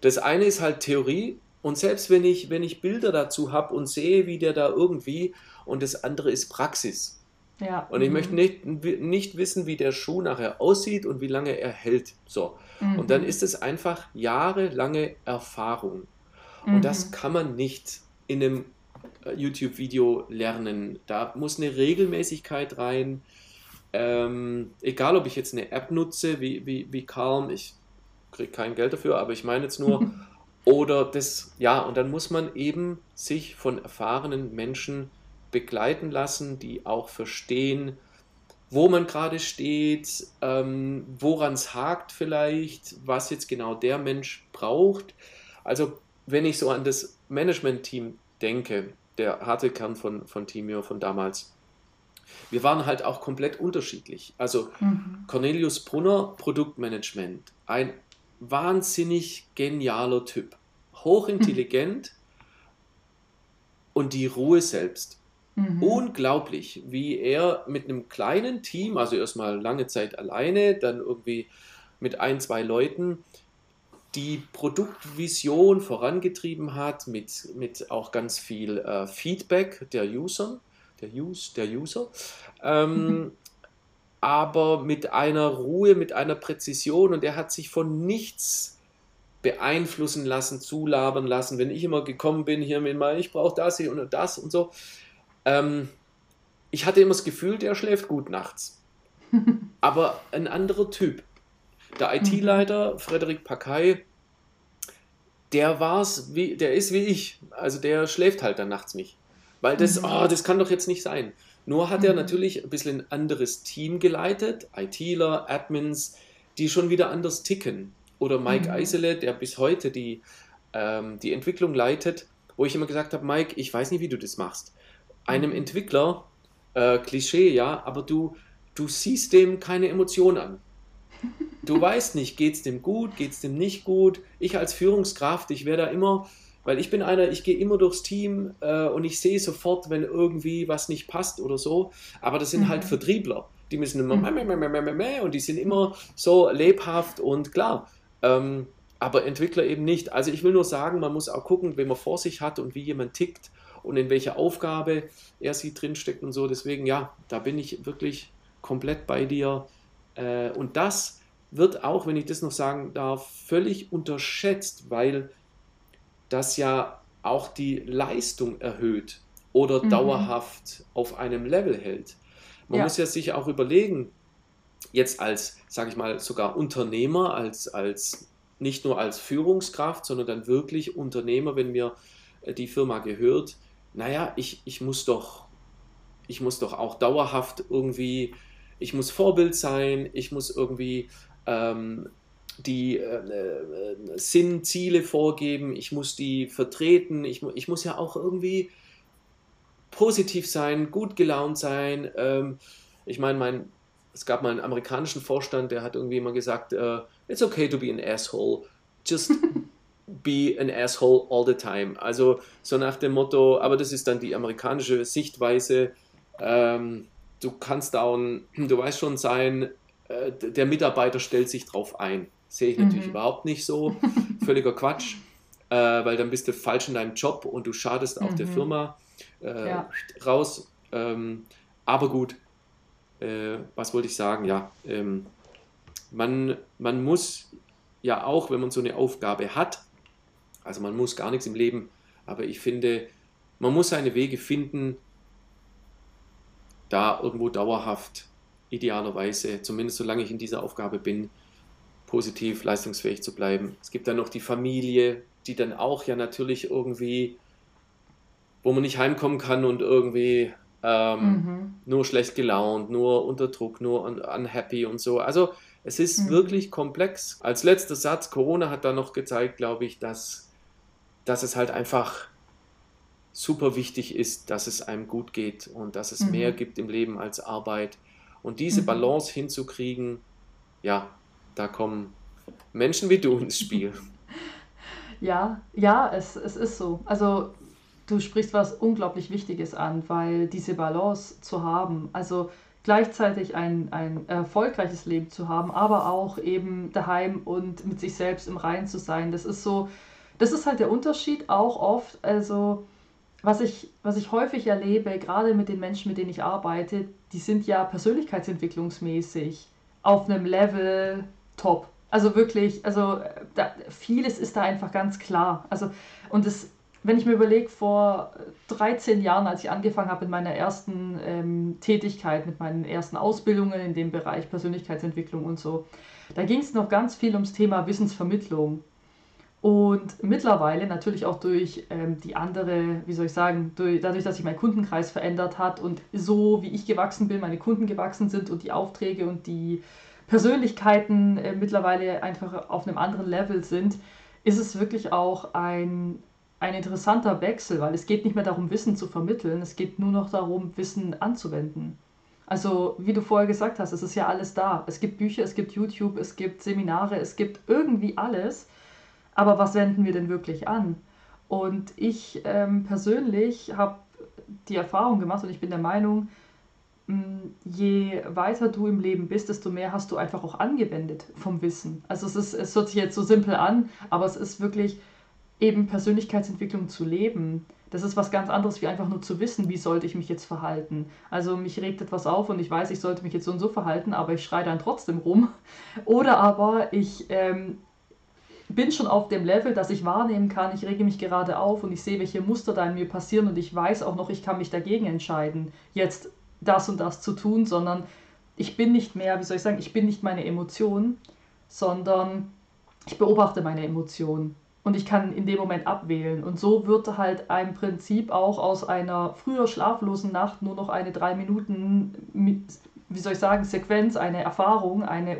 Das eine ist halt Theorie und selbst wenn ich, wenn ich Bilder dazu habe und sehe, wie der da irgendwie, und das andere ist Praxis. Ja. Und ich mhm. möchte nicht, nicht wissen, wie der Schuh nachher aussieht und wie lange er hält. So. Mhm. Und dann ist es einfach jahrelange Erfahrung. Mhm. Und das kann man nicht in einem äh, YouTube-Video lernen. Da muss eine Regelmäßigkeit rein. Ähm, egal, ob ich jetzt eine App nutze, wie, wie, wie Calm, ich kriege kein Geld dafür, aber ich meine jetzt nur, oder das, ja, und dann muss man eben sich von erfahrenen Menschen begleiten lassen, die auch verstehen, wo man gerade steht, ähm, woran es hakt vielleicht, was jetzt genau der Mensch braucht. Also wenn ich so an das Management-Team denke, der harte Kern von, von Timio von damals, wir waren halt auch komplett unterschiedlich. Also mhm. Cornelius Brunner, Produktmanagement, ein wahnsinnig genialer Typ, hochintelligent mhm. und die Ruhe selbst. Mhm. Unglaublich, wie er mit einem kleinen Team, also erstmal lange Zeit alleine, dann irgendwie mit ein, zwei Leuten, die Produktvision vorangetrieben hat, mit, mit auch ganz viel äh, Feedback der User, der, Use, der User, ähm, aber mit einer Ruhe, mit einer Präzision und er hat sich von nichts beeinflussen lassen, zulabern lassen. Wenn ich immer gekommen bin, hier mit mal, ich brauche das hier und das und so, ähm, ich hatte immer das Gefühl, der schläft gut nachts. Aber ein anderer Typ. Der IT-Leiter, Frederik Packay, der war's, wie, der ist wie ich. Also der schläft halt dann nachts nicht. Weil das, mhm. oh, das kann doch jetzt nicht sein. Nur hat er mhm. natürlich ein bisschen ein anderes Team geleitet, ITler, Admins, die schon wieder anders ticken. Oder Mike Mhm. Eisele, der bis heute die, ähm, die Entwicklung leitet, wo ich immer gesagt habe, Mike, ich weiß nicht, wie du das machst. Einem. Entwickler, äh, Klischee, ja, aber du, du siehst dem keine Emotion an. Du weißt nicht, geht es dem gut, geht es dem nicht gut. Ich als Führungskraft, ich wäre da immer, weil ich bin einer, ich gehe immer durchs Team äh, und ich sehe sofort, wenn irgendwie was nicht passt oder so. Aber das sind halt Mhm. Vertriebler. Die müssen immer Mhm. mäh, mäh, mäh, und die sind immer so lebhaft und klar. Ähm, aber Entwickler eben nicht. Also ich will nur sagen, man muss auch gucken, wen man vor sich hat und wie jemand tickt und in welcher Aufgabe er sie drinsteckt und so. Deswegen, ja, da bin ich wirklich komplett bei dir. Äh, und das wird auch, wenn ich das noch sagen darf, völlig unterschätzt, weil das ja auch die Leistung erhöht oder Mhm. dauerhaft auf einem Level hält. Man Ja. muss ja sich auch überlegen, jetzt als, sage ich mal, sogar Unternehmer, als, als nicht nur als Führungskraft, sondern dann wirklich Unternehmer, wenn mir äh, die Firma gehört, naja, ich, ich muss doch, ich muss doch auch dauerhaft irgendwie, ich muss Vorbild sein, ich muss irgendwie ähm, die äh, äh, Sinn, Ziele vorgeben, ich muss die vertreten, ich, ich muss ja auch irgendwie positiv sein, gut gelaunt sein. Ähm, ich meine, mein, es gab mal einen amerikanischen Vorstand, der hat irgendwie immer gesagt, äh, it's okay to be an asshole, just be an asshole all the time. Also so nach dem Motto, aber das ist dann die amerikanische Sichtweise, ähm, du kannst down, du weißt schon sein, äh, der Mitarbeiter stellt sich drauf ein. Sehe ich natürlich Mhm. überhaupt nicht so. Völliger Quatsch, äh, weil dann bist du falsch in deinem Job und du schadest auch der Mhm. Firma äh, Ja. raus. Ähm, aber gut, äh, was wollte ich sagen? Ja, ähm, man, man muss ja auch, wenn man so eine Aufgabe hat, also man muss gar nichts im Leben, aber ich finde, man muss seine Wege finden, da irgendwo dauerhaft, idealerweise, zumindest solange ich in dieser Aufgabe bin, positiv leistungsfähig zu bleiben. Es gibt dann noch die Familie, die dann auch ja natürlich irgendwie, wo man nicht heimkommen kann und irgendwie ähm, Mhm. nur schlecht gelaunt, nur unter Druck, nur un unhappy und so. Also es ist Mhm. wirklich komplex. Als letzter Satz, Corona hat da noch gezeigt, glaube ich, dass, dass es halt einfach super wichtig ist, dass es einem gut geht und dass es Mhm. mehr gibt im Leben als Arbeit. Und diese Mhm. Balance hinzukriegen, ja, da kommen Menschen wie du ins Spiel. Ja, ja, es, es ist so. Also du sprichst was unglaublich Wichtiges an, weil diese Balance zu haben, also gleichzeitig ein, ein erfolgreiches Leben zu haben, aber auch eben daheim und mit sich selbst im Reinen zu sein, das ist so, das ist halt der Unterschied auch oft, also was ich, was ich häufig erlebe, gerade mit den Menschen, mit denen ich arbeite, die sind ja persönlichkeitsentwicklungsmäßig auf einem Level top. Also wirklich, also da, vieles ist da einfach ganz klar. Also, und das, wenn ich mir überlege, vor 13 Jahren, als ich angefangen habe mit meiner ersten ähm, Tätigkeit, mit meinen ersten Ausbildungen in dem Bereich Persönlichkeitsentwicklung und so, da ging es noch ganz viel ums Thema Wissensvermittlung. Und mittlerweile natürlich auch durch ähm, die andere, wie soll ich sagen, durch, dadurch, dass sich mein Kundenkreis verändert hat und so wie ich gewachsen bin, meine Kunden gewachsen sind und die Aufträge und die Persönlichkeiten äh, mittlerweile einfach auf einem anderen Level sind, ist es wirklich auch ein, ein interessanter Wechsel, weil es geht nicht mehr darum, Wissen zu vermitteln, es geht nur noch darum, Wissen anzuwenden. Also, wie du vorher gesagt hast, es ist ja alles da. Es gibt Bücher, es gibt YouTube, es gibt Seminare, es gibt irgendwie alles. Aber was wenden wir denn wirklich an? Und ich ähm, persönlich habe die Erfahrung gemacht und ich bin der Meinung, mh, je weiter du im Leben bist, desto mehr hast du einfach auch angewendet vom Wissen. Also es ist, es hört sich jetzt so simpel an, aber es ist wirklich eben Persönlichkeitsentwicklung zu leben. Das ist was ganz anderes, wie einfach nur zu wissen, wie sollte ich mich jetzt verhalten. Also mich regt etwas auf und ich weiß, ich sollte mich jetzt so und so verhalten, aber ich schreie dann trotzdem rum. Oder aber ich ähm, bin schon auf dem Level, dass ich wahrnehmen kann, ich rege mich gerade auf und ich sehe, welche Muster da in mir passieren und ich weiß auch noch, ich kann mich dagegen entscheiden, jetzt das und das zu tun, sondern ich bin nicht mehr, wie soll ich sagen, ich bin nicht meine Emotion, sondern ich beobachte meine Emotionen und ich kann in dem Moment abwählen. Und so wird halt ein Prinzip auch aus einer früher schlaflosen Nacht nur noch eine drei Minuten, wie soll ich sagen, Sequenz, eine Erfahrung, eine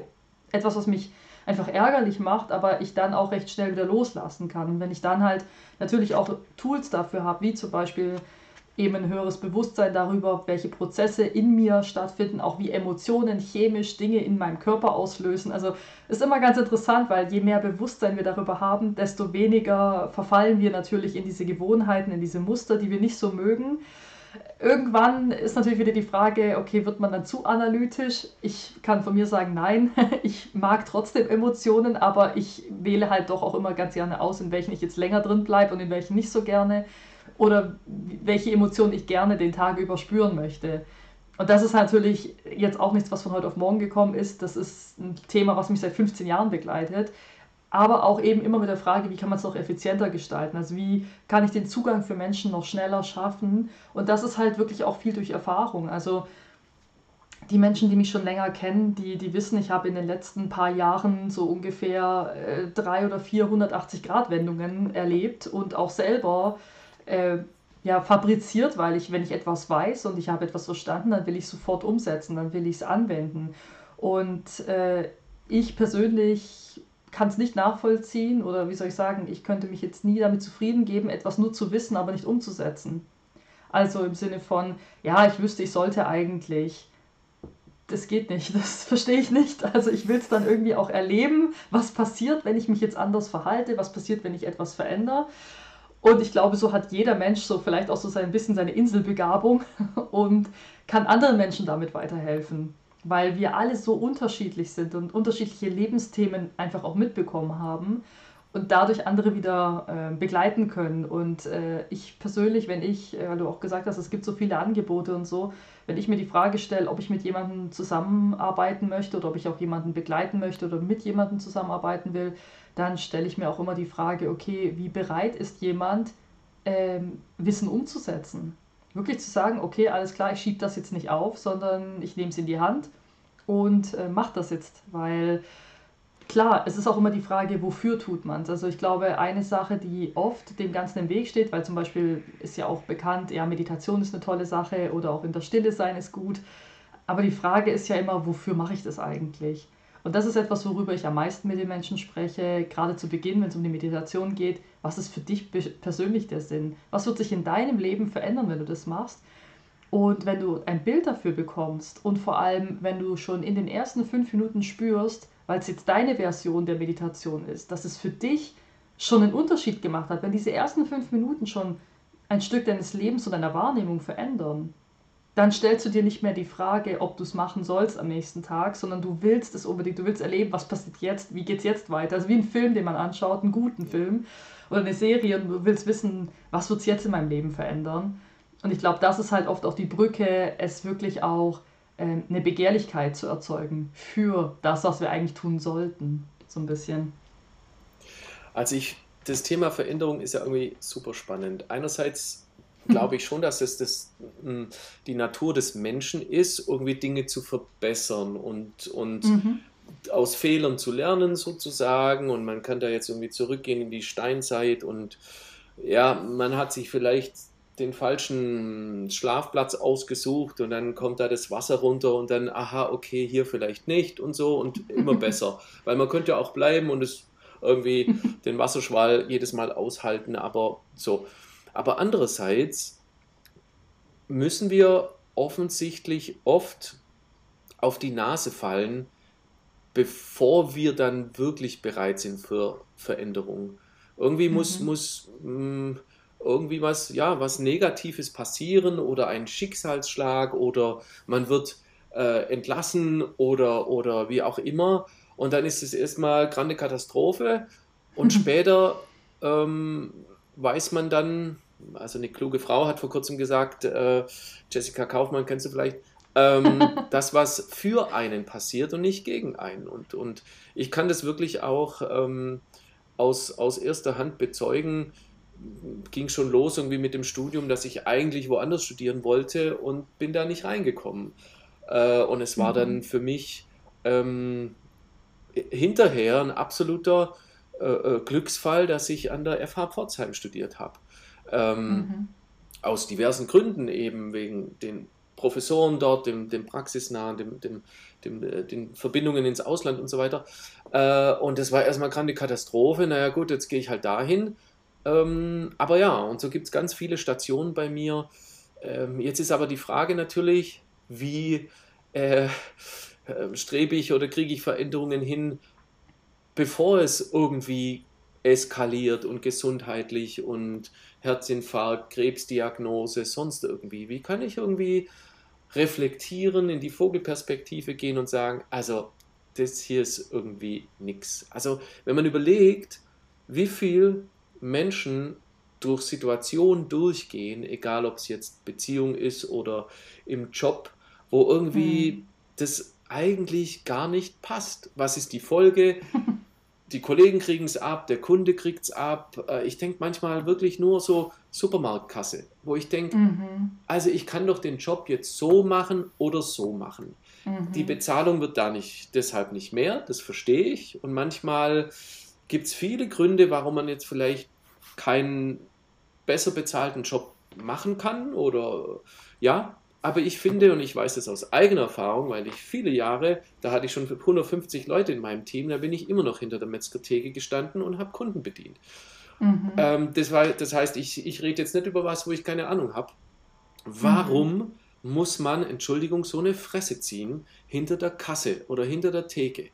etwas, was mich einfach ärgerlich macht, aber ich dann auch recht schnell wieder loslassen kann. Und wenn ich dann halt natürlich auch Tools dafür habe, wie zum Beispiel eben ein höheres Bewusstsein darüber, welche Prozesse in mir stattfinden, auch wie Emotionen chemisch Dinge in meinem Körper auslösen. Also ist immer ganz interessant, weil je mehr Bewusstsein wir darüber haben, desto weniger verfallen wir natürlich in diese Gewohnheiten, in diese Muster, die wir nicht so mögen. Irgendwann ist natürlich wieder die Frage, okay, wird man dann zu analytisch? Ich kann von mir sagen, nein, ich mag trotzdem Emotionen, aber ich wähle halt doch auch immer ganz gerne aus, in welchen ich jetzt länger drin bleibe und in welchen nicht so gerne oder welche Emotionen ich gerne den Tag über spüren möchte. Und das ist natürlich jetzt auch nichts, was von heute auf morgen gekommen ist. Das ist ein Thema, was mich seit 15 Jahren begleitet. Aber auch eben immer mit der Frage, wie kann man es noch effizienter gestalten? Also wie kann ich den Zugang für Menschen noch schneller schaffen? Und das ist halt wirklich auch viel durch Erfahrung. Also die Menschen, die mich schon länger kennen, die, die wissen, ich habe in den letzten paar Jahren so ungefähr äh, drei oder 480 Grad Wendungen erlebt und auch selber äh, ja, fabriziert, weil ich, wenn ich etwas weiß und ich habe etwas verstanden, dann will ich sofort umsetzen, dann will ich es anwenden. Und äh, ich persönlich kann es nicht nachvollziehen oder wie soll ich sagen, ich könnte mich jetzt nie damit zufrieden geben, etwas nur zu wissen, aber nicht umzusetzen. Also im Sinne von, ja, ich wüsste, ich sollte eigentlich. Das geht nicht, das verstehe ich nicht. Also ich will es dann irgendwie auch erleben, was passiert, wenn ich mich jetzt anders verhalte, was passiert, wenn ich etwas verändere. Und ich glaube, so hat jeder Mensch so vielleicht auch so ein bisschen seine Inselbegabung und kann anderen Menschen damit weiterhelfen, weil wir alle so unterschiedlich sind und unterschiedliche Lebensthemen einfach auch mitbekommen haben und dadurch andere wieder äh, begleiten können. Und äh, ich persönlich, wenn ich, äh, weil du auch gesagt hast, es gibt so viele Angebote und so, wenn ich mir die Frage stelle, ob ich mit jemandem zusammenarbeiten möchte oder ob ich auch jemanden begleiten möchte oder mit jemandem zusammenarbeiten will, dann stelle ich mir auch immer die Frage, okay, wie bereit ist jemand, ähm, Wissen umzusetzen? Wirklich zu sagen, okay, alles klar, ich schiebe das jetzt nicht auf, sondern ich nehme es in die Hand und äh, mache das jetzt, weil klar, es ist auch immer die Frage, wofür tut man es? Also ich glaube, eine Sache, die oft dem Ganzen im Weg steht, weil zum Beispiel ist ja auch bekannt, ja, Meditation ist eine tolle Sache oder auch in der Stille sein ist gut. Aber die Frage ist ja immer, wofür mache ich das eigentlich? Und das ist etwas, worüber ich am meisten mit den Menschen spreche, gerade zu Beginn, wenn es um die Meditation geht. Was ist für dich persönlich der Sinn? Was wird sich in deinem Leben verändern, wenn du das machst? Und wenn du ein Bild dafür bekommst und vor allem, wenn du schon in den ersten fünf Minuten spürst, weil es jetzt deine Version der Meditation ist, dass es für dich schon einen Unterschied gemacht hat, wenn diese ersten fünf Minuten schon ein Stück deines Lebens und deiner Wahrnehmung verändern, dann stellst du dir nicht mehr die Frage, ob du es machen sollst am nächsten Tag, sondern du willst es unbedingt, du willst erleben, was passiert jetzt, wie geht es jetzt weiter. Also wie ein Film, den man anschaut, einen guten Film oder eine Serie und du willst wissen, was wird es jetzt in meinem Leben verändern. Und ich glaube, das ist halt oft auch die Brücke, es wirklich auch äh, eine Begehrlichkeit zu erzeugen für das, was wir eigentlich tun sollten, so ein bisschen. Also ich, das Thema Veränderung ist ja irgendwie super spannend. Einerseits glaube ich schon, dass es das, hm, die Natur des Menschen ist, irgendwie Dinge zu verbessern und, und mhm. aus Fehlern zu lernen sozusagen. Und man kann da jetzt irgendwie zurückgehen in die Steinzeit und ja, man hat sich vielleicht den falschen Schlafplatz ausgesucht und dann kommt da das Wasser runter und dann, aha, okay, hier vielleicht nicht und so und immer besser. Weil man könnte auch bleiben und es irgendwie den Wasserschwall jedes Mal aushalten, aber so. Aber andererseits müssen wir offensichtlich oft auf die Nase fallen, bevor wir dann wirklich bereit sind für Veränderung. Irgendwie mhm. muss, muss mh, mm, irgendwie was, ja, was Negatives passieren oder ein Schicksalsschlag oder man wird äh, entlassen oder, oder wie auch immer. Und dann ist es erstmal grande Katastrophe und später ähm, weiß man dann, also eine kluge Frau hat vor kurzem gesagt, äh, Jessica Kaufmann kennst du vielleicht, ähm, das, was für einen passiert und nicht gegen einen. Und, und ich kann das wirklich auch ähm, aus, aus erster Hand bezeugen. Ging schon los irgendwie mit dem Studium, dass ich eigentlich woanders studieren wollte und bin da nicht reingekommen. Äh, und es war mhm. dann für mich ähm, hinterher ein absoluter äh, äh, Glücksfall, dass ich an der FH Pforzheim studiert habe. Ähm, mhm. Aus diversen Gründen, eben wegen den Professoren dort, dem, dem praxisnahen, dem, dem, dem, äh, den Verbindungen ins Ausland und so weiter. Äh, und das war erstmal gerade eine Katastrophe. Naja, gut, jetzt gehe ich halt dahin. Ähm, aber ja, und so gibt es ganz viele Stationen bei mir. Ähm, jetzt ist aber die Frage natürlich, wie äh, äh strebe ich oder kriege ich Veränderungen hin, bevor es irgendwie eskaliert und gesundheitlich und Herzinfarkt, Krebsdiagnose, sonst irgendwie. Wie kann ich irgendwie reflektieren, in die Vogelperspektive gehen und sagen, also das hier ist irgendwie nichts. Also wenn man überlegt, wie viel Menschen durch Situationen durchgehen, egal ob es jetzt Beziehung ist oder im Job, wo irgendwie mhm. das eigentlich gar nicht passt. Was ist die Folge? die Kollegen kriegen es ab, der Kunde kriegt es ab. Äh, ich denke manchmal wirklich nur so Supermarktkasse, wo ich denke, mhm. also ich kann doch den Job jetzt so machen oder so machen. Mhm. Die Bezahlung wird da nicht, deshalb nicht mehr, das verstehe ich. Und manchmal gibt es viele Gründe, warum man jetzt vielleicht keinen besser bezahlten Job machen kann oder ja, aber ich finde, und ich weiß das aus eigener Erfahrung, weil ich viele Jahre, da hatte ich schon 150 Leute in meinem Team, da bin ich immer noch hinter der Metzgertheke gestanden und habe Kunden bedient. Mhm. Ähm, das, war, das heißt, ich, ich rede jetzt nicht über was, wo ich keine Ahnung habe. Warum mhm. muss man, Entschuldigung, so eine Fresse ziehen hinter der Kasse oder hinter der Theke?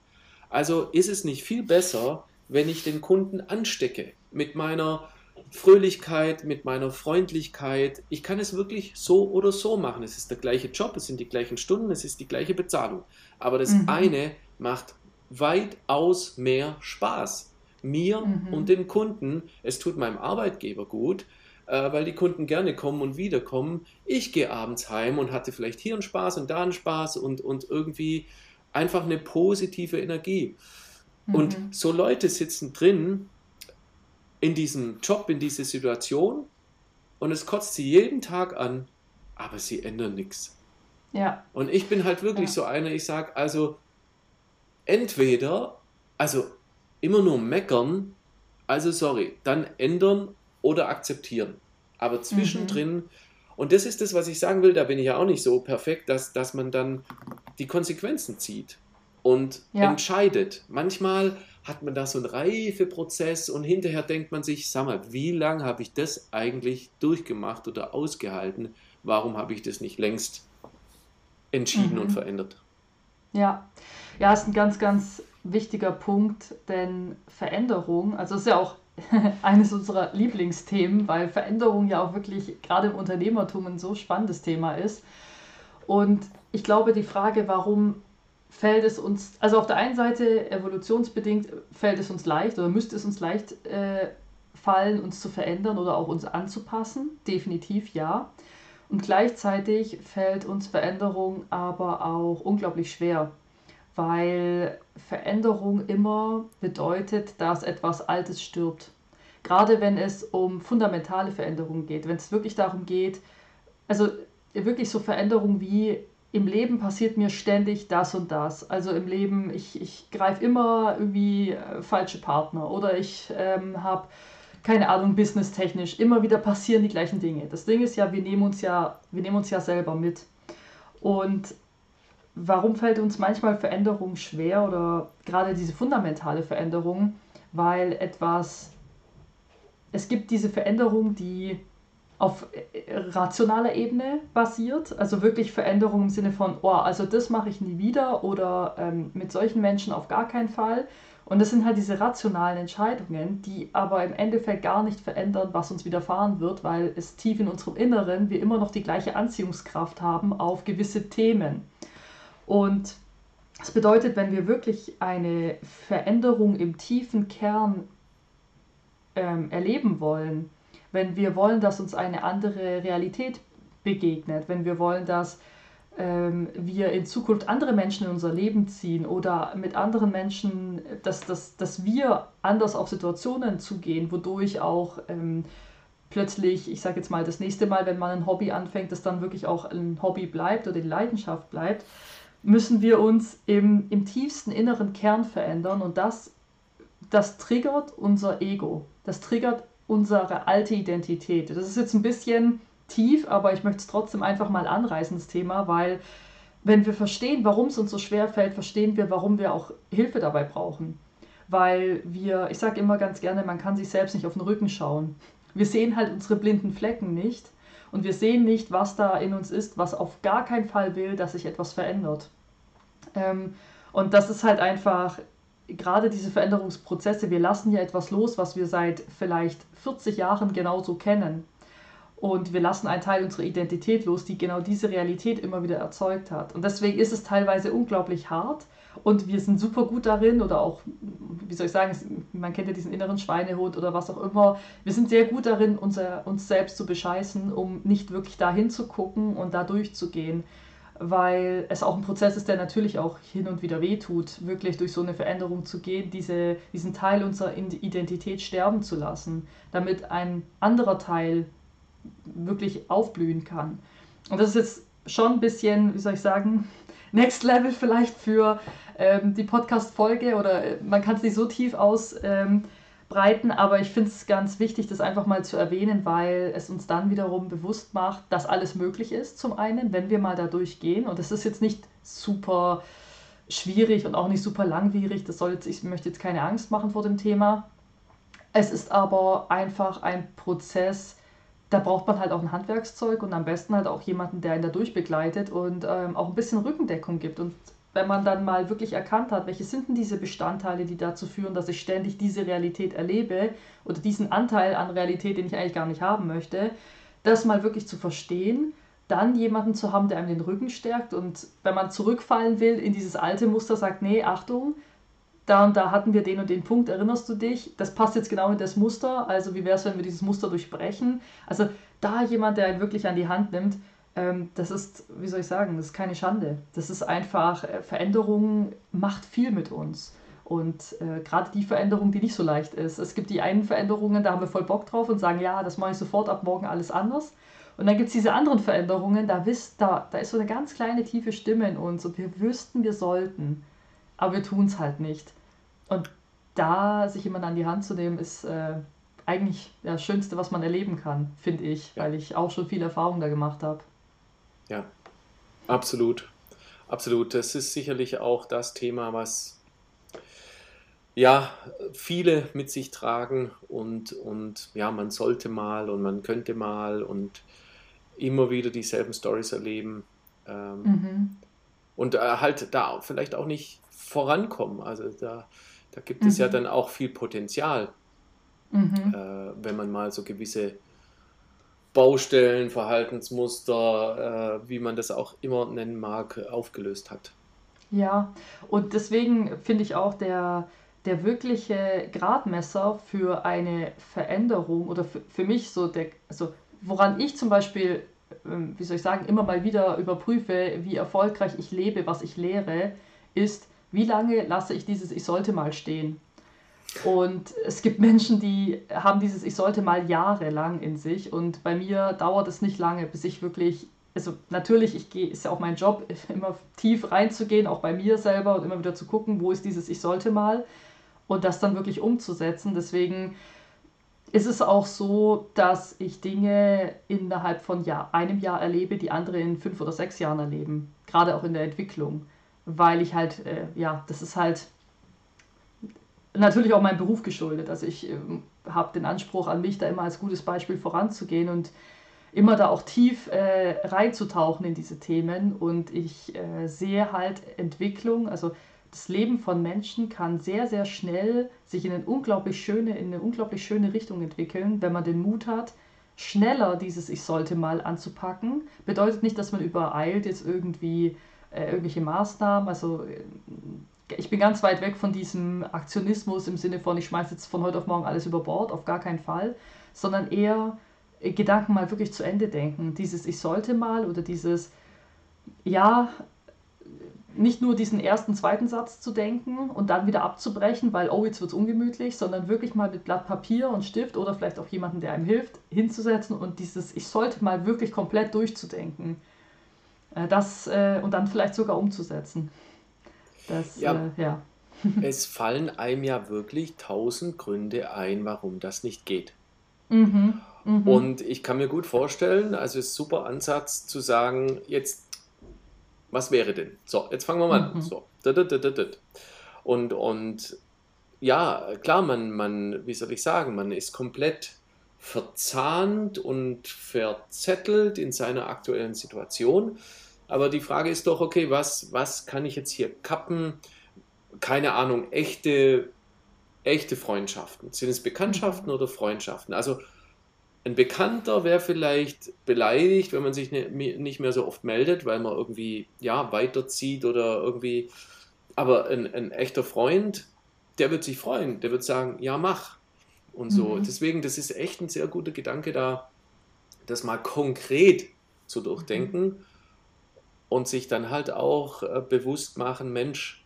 Also ist es nicht viel besser, wenn ich den Kunden anstecke mit meiner Fröhlichkeit, mit meiner Freundlichkeit. Ich kann es wirklich so oder so machen. Es ist der gleiche Job, es sind die gleichen Stunden, es ist die gleiche Bezahlung. Aber das mhm. eine macht weitaus mehr Spaß. Mir mhm. und den Kunden. Es tut meinem Arbeitgeber gut, äh, weil die Kunden gerne kommen und wiederkommen. Ich gehe abends heim und hatte vielleicht hier einen Spaß und da einen Spaß und, und irgendwie einfach eine positive Energie. Mhm. Und so Leute sitzen drin in diesem Job, in dieser Situation und es kotzt sie jeden Tag an, aber sie ändern nichts. Ja. Und ich bin halt wirklich ja. so einer, ich sage also, entweder, also immer nur meckern, also sorry, dann ändern oder akzeptieren. Aber zwischendrin, mhm. und das ist das, was ich sagen will, da bin ich ja auch nicht so perfekt, dass, dass man dann die Konsequenzen zieht und ja. entscheidet. Manchmal hat man da so einen Reifeprozess und hinterher denkt man sich, sag mal, wie lange habe ich das eigentlich durchgemacht oder ausgehalten? Warum habe ich das nicht längst entschieden mhm. und verändert? Ja, ja, ist ein ganz, ganz wichtiger Punkt, denn Veränderung, also ist ja auch eines unserer Lieblingsthemen, weil Veränderung ja auch wirklich gerade im Unternehmertum ein so spannendes Thema ist. Und ich glaube, die Frage, warum fällt es uns, also auf der einen Seite evolutionsbedingt fällt es uns leicht oder müsste es uns leicht äh, fallen, uns zu verändern oder auch uns anzupassen. Definitiv ja. Und gleichzeitig fällt uns Veränderung aber auch unglaublich schwer, weil Veränderung immer bedeutet, dass etwas Altes stirbt. Gerade wenn es um fundamentale Veränderungen geht, wenn es wirklich darum geht, also wirklich so Veränderungen wie im Leben passiert mir ständig das und das. Also im Leben, ich, ich greife immer irgendwie äh, falsche Partner oder ich ähm, habe, keine Ahnung, businesstechnisch, immer wieder passieren die gleichen Dinge. Das Ding ist ja, wir nehmen uns ja, wir nehmen uns ja selber mit. Und warum fällt uns manchmal Veränderung schwer oder gerade diese fundamentale Veränderung? Weil etwas, es gibt diese Veränderung, die auf äh, rationaler Ebene basiert, also wirklich Veränderung im Sinne von, oh, also das mache ich nie wieder oder ähm, mit solchen Menschen auf gar keinen Fall. Und das sind halt diese rationalen Entscheidungen, die aber im Endeffekt gar nicht verändern, was uns widerfahren wird, weil es tief in unserem Inneren wir immer noch die gleiche Anziehungskraft haben auf gewisse Themen. Und das bedeutet, wenn wir wirklich eine Veränderung im tiefen Kern ähm, erleben wollen, wenn wir wollen, dass uns eine andere Realität begegnet, wenn wir wollen, dass ähm, wir in Zukunft andere Menschen in unser Leben ziehen oder mit anderen Menschen, dass, dass, dass wir anders auf Situationen zugehen, wodurch auch ähm, plötzlich, ich sage jetzt mal, das nächste Mal, wenn man ein Hobby anfängt, das dann wirklich auch ein Hobby bleibt oder die Leidenschaft bleibt, müssen wir uns im, im tiefsten inneren Kern verändern und das, das triggert unser Ego. Das triggert unsere alte Identität. Das ist jetzt ein bisschen tief, aber ich möchte es trotzdem einfach mal anreißen, das Thema, weil wenn wir verstehen, warum es uns so schwer fällt, verstehen wir, warum wir auch Hilfe dabei brauchen. Weil wir, ich sage immer ganz gerne, man kann sich selbst nicht auf den Rücken schauen. Wir sehen halt unsere blinden Flecken nicht und wir sehen nicht, was da in uns ist, was auf gar keinen Fall will, dass sich etwas verändert. Ähm, und das ist halt einfach, gerade diese Veränderungsprozesse, wir lassen ja etwas los, was wir seit vielleicht 40 Jahren genauso kennen. Und wir lassen einen Teil unserer Identität los, die genau diese Realität immer wieder erzeugt hat. Und deswegen ist es teilweise unglaublich hart. Und wir sind super gut darin, oder auch, wie soll ich sagen, man kennt ja diesen inneren Schweinehund oder was auch immer. Wir sind sehr gut darin, unser, uns selbst zu bescheißen, um nicht wirklich dahin zu gucken und da durchzugehen. Weil es auch ein Prozess ist, der natürlich auch hin und wieder wehtut, wirklich durch so eine Veränderung zu gehen, diese, diesen Teil unserer Identität sterben zu lassen, damit ein anderer Teil wirklich aufblühen kann. Und das ist jetzt schon ein bisschen, wie soll ich sagen, Next Level vielleicht für ähm, die Podcast-Folge oder äh, man kann es nicht so tief ausbreiten, ähm, aber ich finde es ganz wichtig, das einfach mal zu erwähnen, weil es uns dann wiederum bewusst macht, dass alles möglich ist, zum einen, wenn wir mal da durchgehen. Und das ist jetzt nicht super schwierig und auch nicht super langwierig. Das soll jetzt, ich möchte jetzt keine Angst machen vor dem Thema. Es ist aber einfach ein Prozess, da braucht man halt auch ein Handwerkszeug und am besten halt auch jemanden, der ihn da durchbegleitet und ähm, auch ein bisschen Rückendeckung gibt. Und wenn man dann mal wirklich erkannt hat, welche sind denn diese Bestandteile, die dazu führen, dass ich ständig diese Realität erlebe oder diesen Anteil an Realität, den ich eigentlich gar nicht haben möchte, das mal wirklich zu verstehen, dann jemanden zu haben, der einem den Rücken stärkt und wenn man zurückfallen will in dieses alte Muster, sagt, nee, Achtung, da und da hatten wir den und den Punkt, erinnerst du dich? Das passt jetzt genau in das Muster, also wie wäre es, wenn wir dieses Muster durchbrechen? Also da jemand, der einen wirklich an die Hand nimmt, das ist, wie soll ich sagen, das ist keine Schande. Das ist einfach, äh, Veränderung macht viel mit uns. Und äh, gerade die Veränderung, die nicht so leicht ist. Es gibt die einen Veränderungen, da haben wir voll Bock drauf und sagen, ja, das mache ich sofort ab morgen alles anders. Und dann gibt es diese anderen Veränderungen, da, wisst, da, da ist so eine ganz kleine tiefe Stimme in uns und wir wüssten, wir sollten aber wir tun es halt nicht. Und da sich jemand an die Hand zu nehmen, ist äh, eigentlich das Schönste, was man erleben kann, finde ich, weil ich auch schon viel Erfahrung da gemacht habe. Ja, absolut. Absolut. Das ist sicherlich auch das Thema, was ja viele mit sich tragen und, und ja, man sollte mal und man könnte mal und immer wieder dieselben Stories erleben. Ähm, mhm. Und äh, halt da vielleicht auch nicht vorankommen. Also da, da gibt mhm. es ja mhm. dann auch viel Potenzial, mhm. äh, wenn man mal so gewisse Baustellen, Verhaltensmuster, äh, wie man das auch immer nennen mag, aufgelöst hat. Ja, und deswegen finde ich auch der, der wirkliche Gradmesser für eine Veränderung oder für, für mich so der, also woran ich zum Beispiel, ähm, wie soll ich sagen, immer mal wieder überprüfe, wie erfolgreich ich lebe, was ich lehre, ist, wie lange lasse ich dieses Ich sollte mal stehen? Und es gibt Menschen, die haben dieses Ich sollte mal jahrelang in sich. Und bei mir dauert es nicht lange, bis ich wirklich, also natürlich, ich gehe, ist ja auch mein Job, immer tief reinzugehen, auch bei mir selber und immer wieder zu gucken, wo ist dieses Ich sollte mal und das dann wirklich umzusetzen. Deswegen ist es auch so, dass ich Dinge innerhalb von Jahr, einem Jahr erlebe, die andere in fünf oder sechs Jahren erleben, gerade auch in der Entwicklung weil ich halt, äh, ja, das ist halt natürlich auch meinem Beruf geschuldet. Also ich äh, habe den Anspruch an mich, da immer als gutes Beispiel voranzugehen und immer da auch tief äh, reinzutauchen in diese Themen. Und ich äh, sehe halt Entwicklung, also das Leben von Menschen kann sehr, sehr schnell sich in eine unglaublich schöne, in eine unglaublich schöne Richtung entwickeln, wenn man den Mut hat, schneller dieses Ich sollte mal anzupacken. Bedeutet nicht, dass man übereilt jetzt irgendwie äh, irgendwelche Maßnahmen. Also äh, ich bin ganz weit weg von diesem Aktionismus im Sinne von, ich schmeiße jetzt von heute auf morgen alles über Bord, auf gar keinen Fall, sondern eher Gedanken mal wirklich zu Ende denken. Dieses Ich sollte mal oder dieses Ja, nicht nur diesen ersten, zweiten Satz zu denken und dann wieder abzubrechen, weil, oh, jetzt wird es ungemütlich, sondern wirklich mal mit Blatt Papier und Stift oder vielleicht auch jemanden, der einem hilft, hinzusetzen und dieses Ich sollte mal wirklich komplett durchzudenken. Äh, das äh, und dann vielleicht sogar umzusetzen. Das, ja. Äh, ja. es fallen einem ja wirklich tausend Gründe ein, warum das nicht geht. Mhm. Mhm. Und ich kann mir gut vorstellen, also ist super Ansatz zu sagen, jetzt, was wäre denn? So, jetzt fangen wir mal mhm. an. So, und, und ja, klar, man, man, wie soll ich sagen, man ist komplett verzahnt und verzettelt in seiner aktuellen Situation. Aber die Frage ist doch, okay, was, was kann ich jetzt hier kappen? Keine Ahnung, echte, echte Freundschaften. Sind es Bekanntschaften oder Freundschaften? Also ein Bekannter wäre vielleicht beleidigt, wenn man sich ne, nicht mehr so oft meldet, weil man irgendwie ja, weiterzieht oder irgendwie. Aber ein, ein echter Freund, der wird sich freuen, der wird sagen, ja, mach. Und so. Mhm. Deswegen, das ist echt ein sehr guter Gedanke da, das mal konkret zu durchdenken mhm. Und sich dann halt auch äh, bewusst machen, Mensch,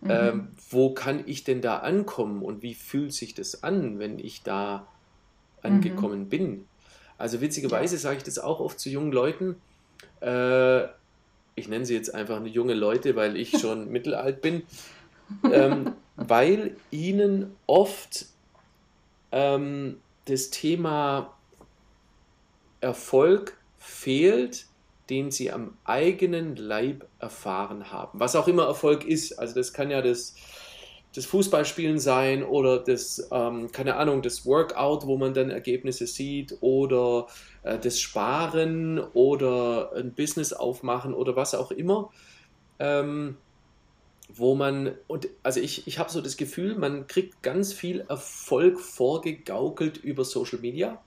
mhm. äh, wo kann ich denn da ankommen und wie fühlt sich das an, wenn ich da angekommen mhm. bin? Also witzigerweise ja. sage ich das auch oft zu jungen Leuten. Äh, ich nenne sie jetzt einfach eine junge Leute, weil ich schon mittelalt bin ähm, weil ihnen oft ähm, das Thema Erfolg fehlt, den sie am eigenen Leib erfahren haben. Was auch immer Erfolg ist. Also das kann ja das, das Fußballspielen sein oder das, ähm, keine Ahnung, das Workout, wo man dann Ergebnisse sieht oder äh, das Sparen oder ein Business aufmachen oder was auch immer. Ähm, wo man, und also ich, ich habe so das Gefühl, man kriegt ganz viel Erfolg vorgegaukelt über Social Media.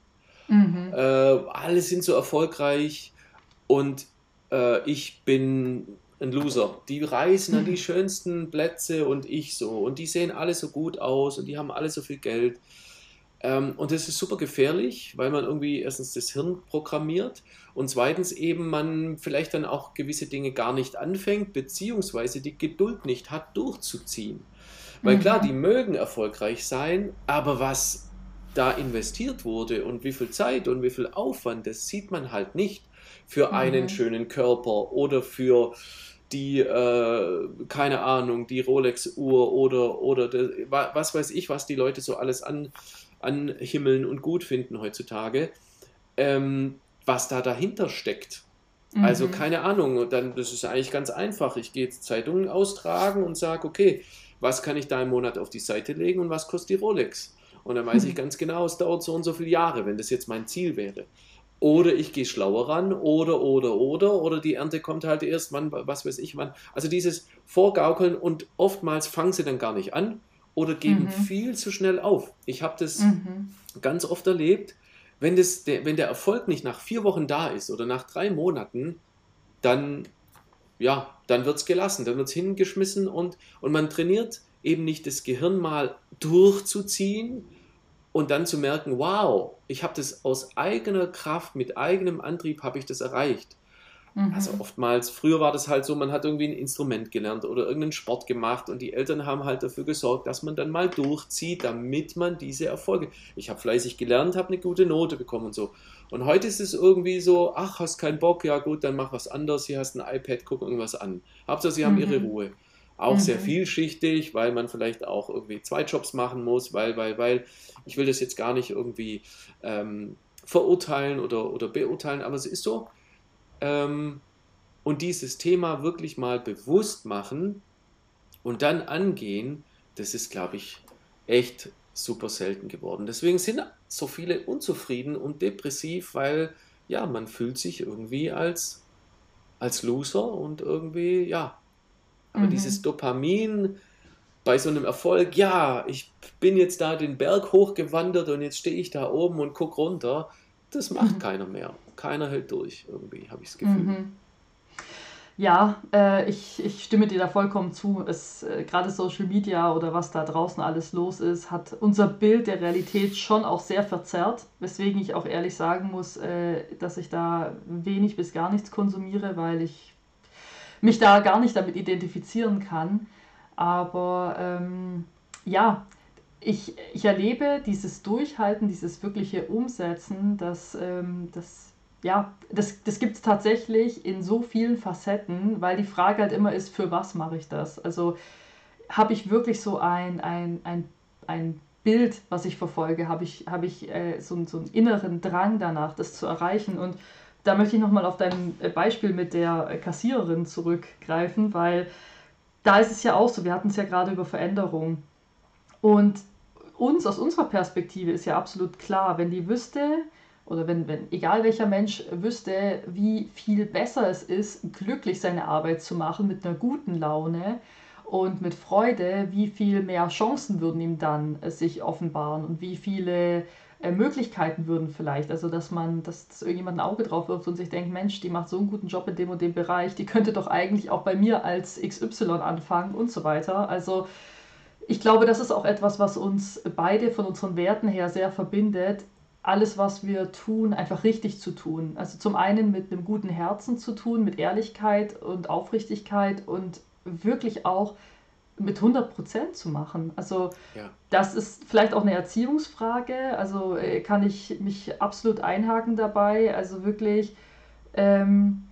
Mhm. Äh, alle sind so erfolgreich und äh, ich bin ein Loser. Die reisen an die mhm. schönsten Plätze und ich so. Und die sehen alle so gut aus und die haben alle so viel Geld. Ähm, und das ist super gefährlich, weil man irgendwie erstens das Hirn programmiert und zweitens eben man vielleicht dann auch gewisse Dinge gar nicht anfängt, beziehungsweise die Geduld nicht hat, durchzuziehen. Weil mhm. klar, die mögen erfolgreich sein, aber was da investiert wurde und wie viel Zeit und wie viel Aufwand, das sieht man halt nicht für einen mhm. schönen Körper oder für die, äh, keine Ahnung, die Rolex-Uhr oder, oder de, was weiß ich, was die Leute so alles an, anhimmeln und gut finden heutzutage, ähm, was da dahinter steckt. Also mhm. Also keine Ahnung, dann das ist eigentlich ganz einfach. Ich gehe jetzt Zeitungen austragen und sage, okay, was kann ich da im Monat auf die Seite legen und was kostet die Rolex? Und dann weiß mhm. ich ganz genau, es dauert so und so viele Jahre, wenn das jetzt mein Ziel wäre. Oder ich gehe schlauer ran, oder, oder, oder, oder die Ernte kommt halt erst, wann, was weiß ich, wann. Also dieses Vorgaukeln und oftmals fangen sie dann gar nicht an, oder geben mhm. viel zu schnell auf. Ich habe das mhm. ganz oft erlebt, wenn, das, der, wenn der Erfolg nicht nach vier Wochen da ist oder nach drei Monaten, dann, ja, dann wird es gelassen, dann wird es hingeschmissen und, und man trainiert eben nicht das Gehirn mal durchzuziehen und dann zu merken, wow, ich habe das aus eigener Kraft, mit eigenem Antrieb habe ich das erreicht. Mhm. Also oftmals, früher war das halt so, man hat irgendwie ein Instrument gelernt oder irgendeinen Sport gemacht und die Eltern haben halt dafür gesorgt, dass man dann mal durchzieht, damit man diese Erfolge. Ich habe fleißig gelernt, habe eine gute Note bekommen und so. Und heute ist es irgendwie so, ach, hast keinen Bock, ja gut, dann mach was anderes, hier hast ein iPad, guck irgendwas an. Hauptsache, sie haben mhm. ihre Ruhe. Auch mhm. sehr vielschichtig, weil man vielleicht auch irgendwie zwei Jobs machen muss, weil, weil, weil, ich will das jetzt gar nicht irgendwie ähm, verurteilen oder, oder beurteilen, aber es ist so, ähm, und dieses Thema wirklich mal bewusst machen und dann angehen, das ist, glaube ich, echt super selten geworden. Deswegen sind so viele unzufrieden und depressiv, weil ja, man fühlt sich irgendwie als, als Loser und irgendwie, ja. Aber mhm. dieses Dopamin bei so einem Erfolg, ja, ich bin jetzt da den Berg hochgewandert und jetzt stehe ich da oben und gucke runter, das macht mhm. keiner mehr. Keiner hält durch, irgendwie, habe ich das Gefühl. Mhm. Ja, äh, ich, ich stimme dir da vollkommen zu. Es, äh, gerade Social Media oder was da draußen alles los ist, hat unser Bild der Realität schon auch sehr verzerrt. Weswegen ich auch ehrlich sagen muss, äh, dass ich da wenig bis gar nichts konsumiere, weil ich mich da gar nicht damit identifizieren kann. Aber ähm, ja, ich, ich erlebe dieses Durchhalten, dieses wirkliche Umsetzen, das, ähm, das, ja, das, das gibt es tatsächlich in so vielen Facetten, weil die Frage halt immer ist, für was mache ich das? Also habe ich wirklich so ein, ein, ein, ein Bild, was ich verfolge, habe ich, hab ich äh, so, so einen inneren Drang danach, das zu erreichen. Und da möchte ich nochmal auf dein äh, Beispiel mit der Kassiererin zurückgreifen, weil da ist es ja auch so, wir hatten es ja gerade über Veränderung. Und uns aus unserer Perspektive ist ja absolut klar, wenn die wüsste, oder wenn, wenn egal welcher Mensch wüsste, wie viel besser es ist, glücklich seine Arbeit zu machen mit einer guten Laune und mit Freude, wie viel mehr Chancen würden ihm dann äh, sich offenbaren und wie viele äh, Möglichkeiten würden vielleicht. Also dass man, dass, dass irgendjemand ein Auge drauf wirft und sich denkt, Mensch, die macht so einen guten Job in dem und dem Bereich, die könnte doch eigentlich auch bei mir als XY anfangen und so weiter. Also ich glaube, das ist auch etwas, was uns beide von unseren Werten her sehr verbindet, alles, was wir tun, einfach richtig zu tun. Also zum einen mit einem guten Herzen zu tun, mit Ehrlichkeit und Aufrichtigkeit und wirklich auch mit 100 Prozent zu machen. Also ja. das ist vielleicht auch eine Erziehungsfrage. Also äh, kann ich mich absolut einhaken dabei. Also wirklich, ähm,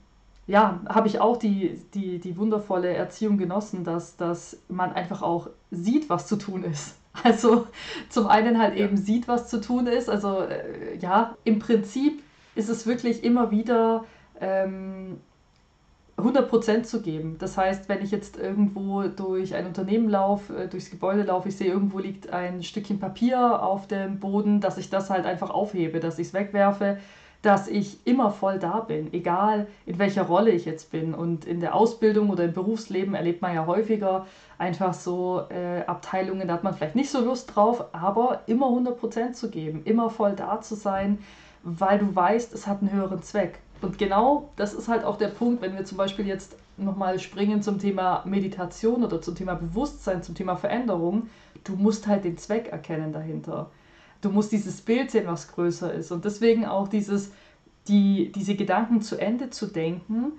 ja, habe ich auch die, die, die wundervolle Erziehung genossen, dass, dass man einfach auch sieht, was zu tun ist. Also zum einen halt ja. eben sieht, was zu tun ist. Also äh, ja, im Prinzip ist es wirklich immer wieder ähm, 100% zu geben. Das heißt, wenn ich jetzt irgendwo durch ein Unternehmen laufe, äh, durchs Gebäude laufe, ich sehe, irgendwo liegt ein Stückchen Papier auf dem Boden, dass ich das halt einfach aufhebe, dass ich es wegwerfe, dass ich immer voll da bin, egal in welcher Rolle ich jetzt bin. Und in der Ausbildung oder im Berufsleben erlebt man ja häufiger einfach so äh, Abteilungen, da hat man vielleicht nicht so Lust drauf, aber immer 100% zu geben, immer voll da zu sein, weil du weißt, es hat einen höheren Zweck. Und genau das ist halt auch der Punkt, wenn wir zum Beispiel jetzt nochmal springen zum Thema Meditation oder zum Thema Bewusstsein, zum Thema Veränderung. Du musst halt den Zweck erkennen dahinter du musst dieses Bild sehen, was größer ist. Und deswegen auch dieses, die, diese Gedanken zu Ende zu denken,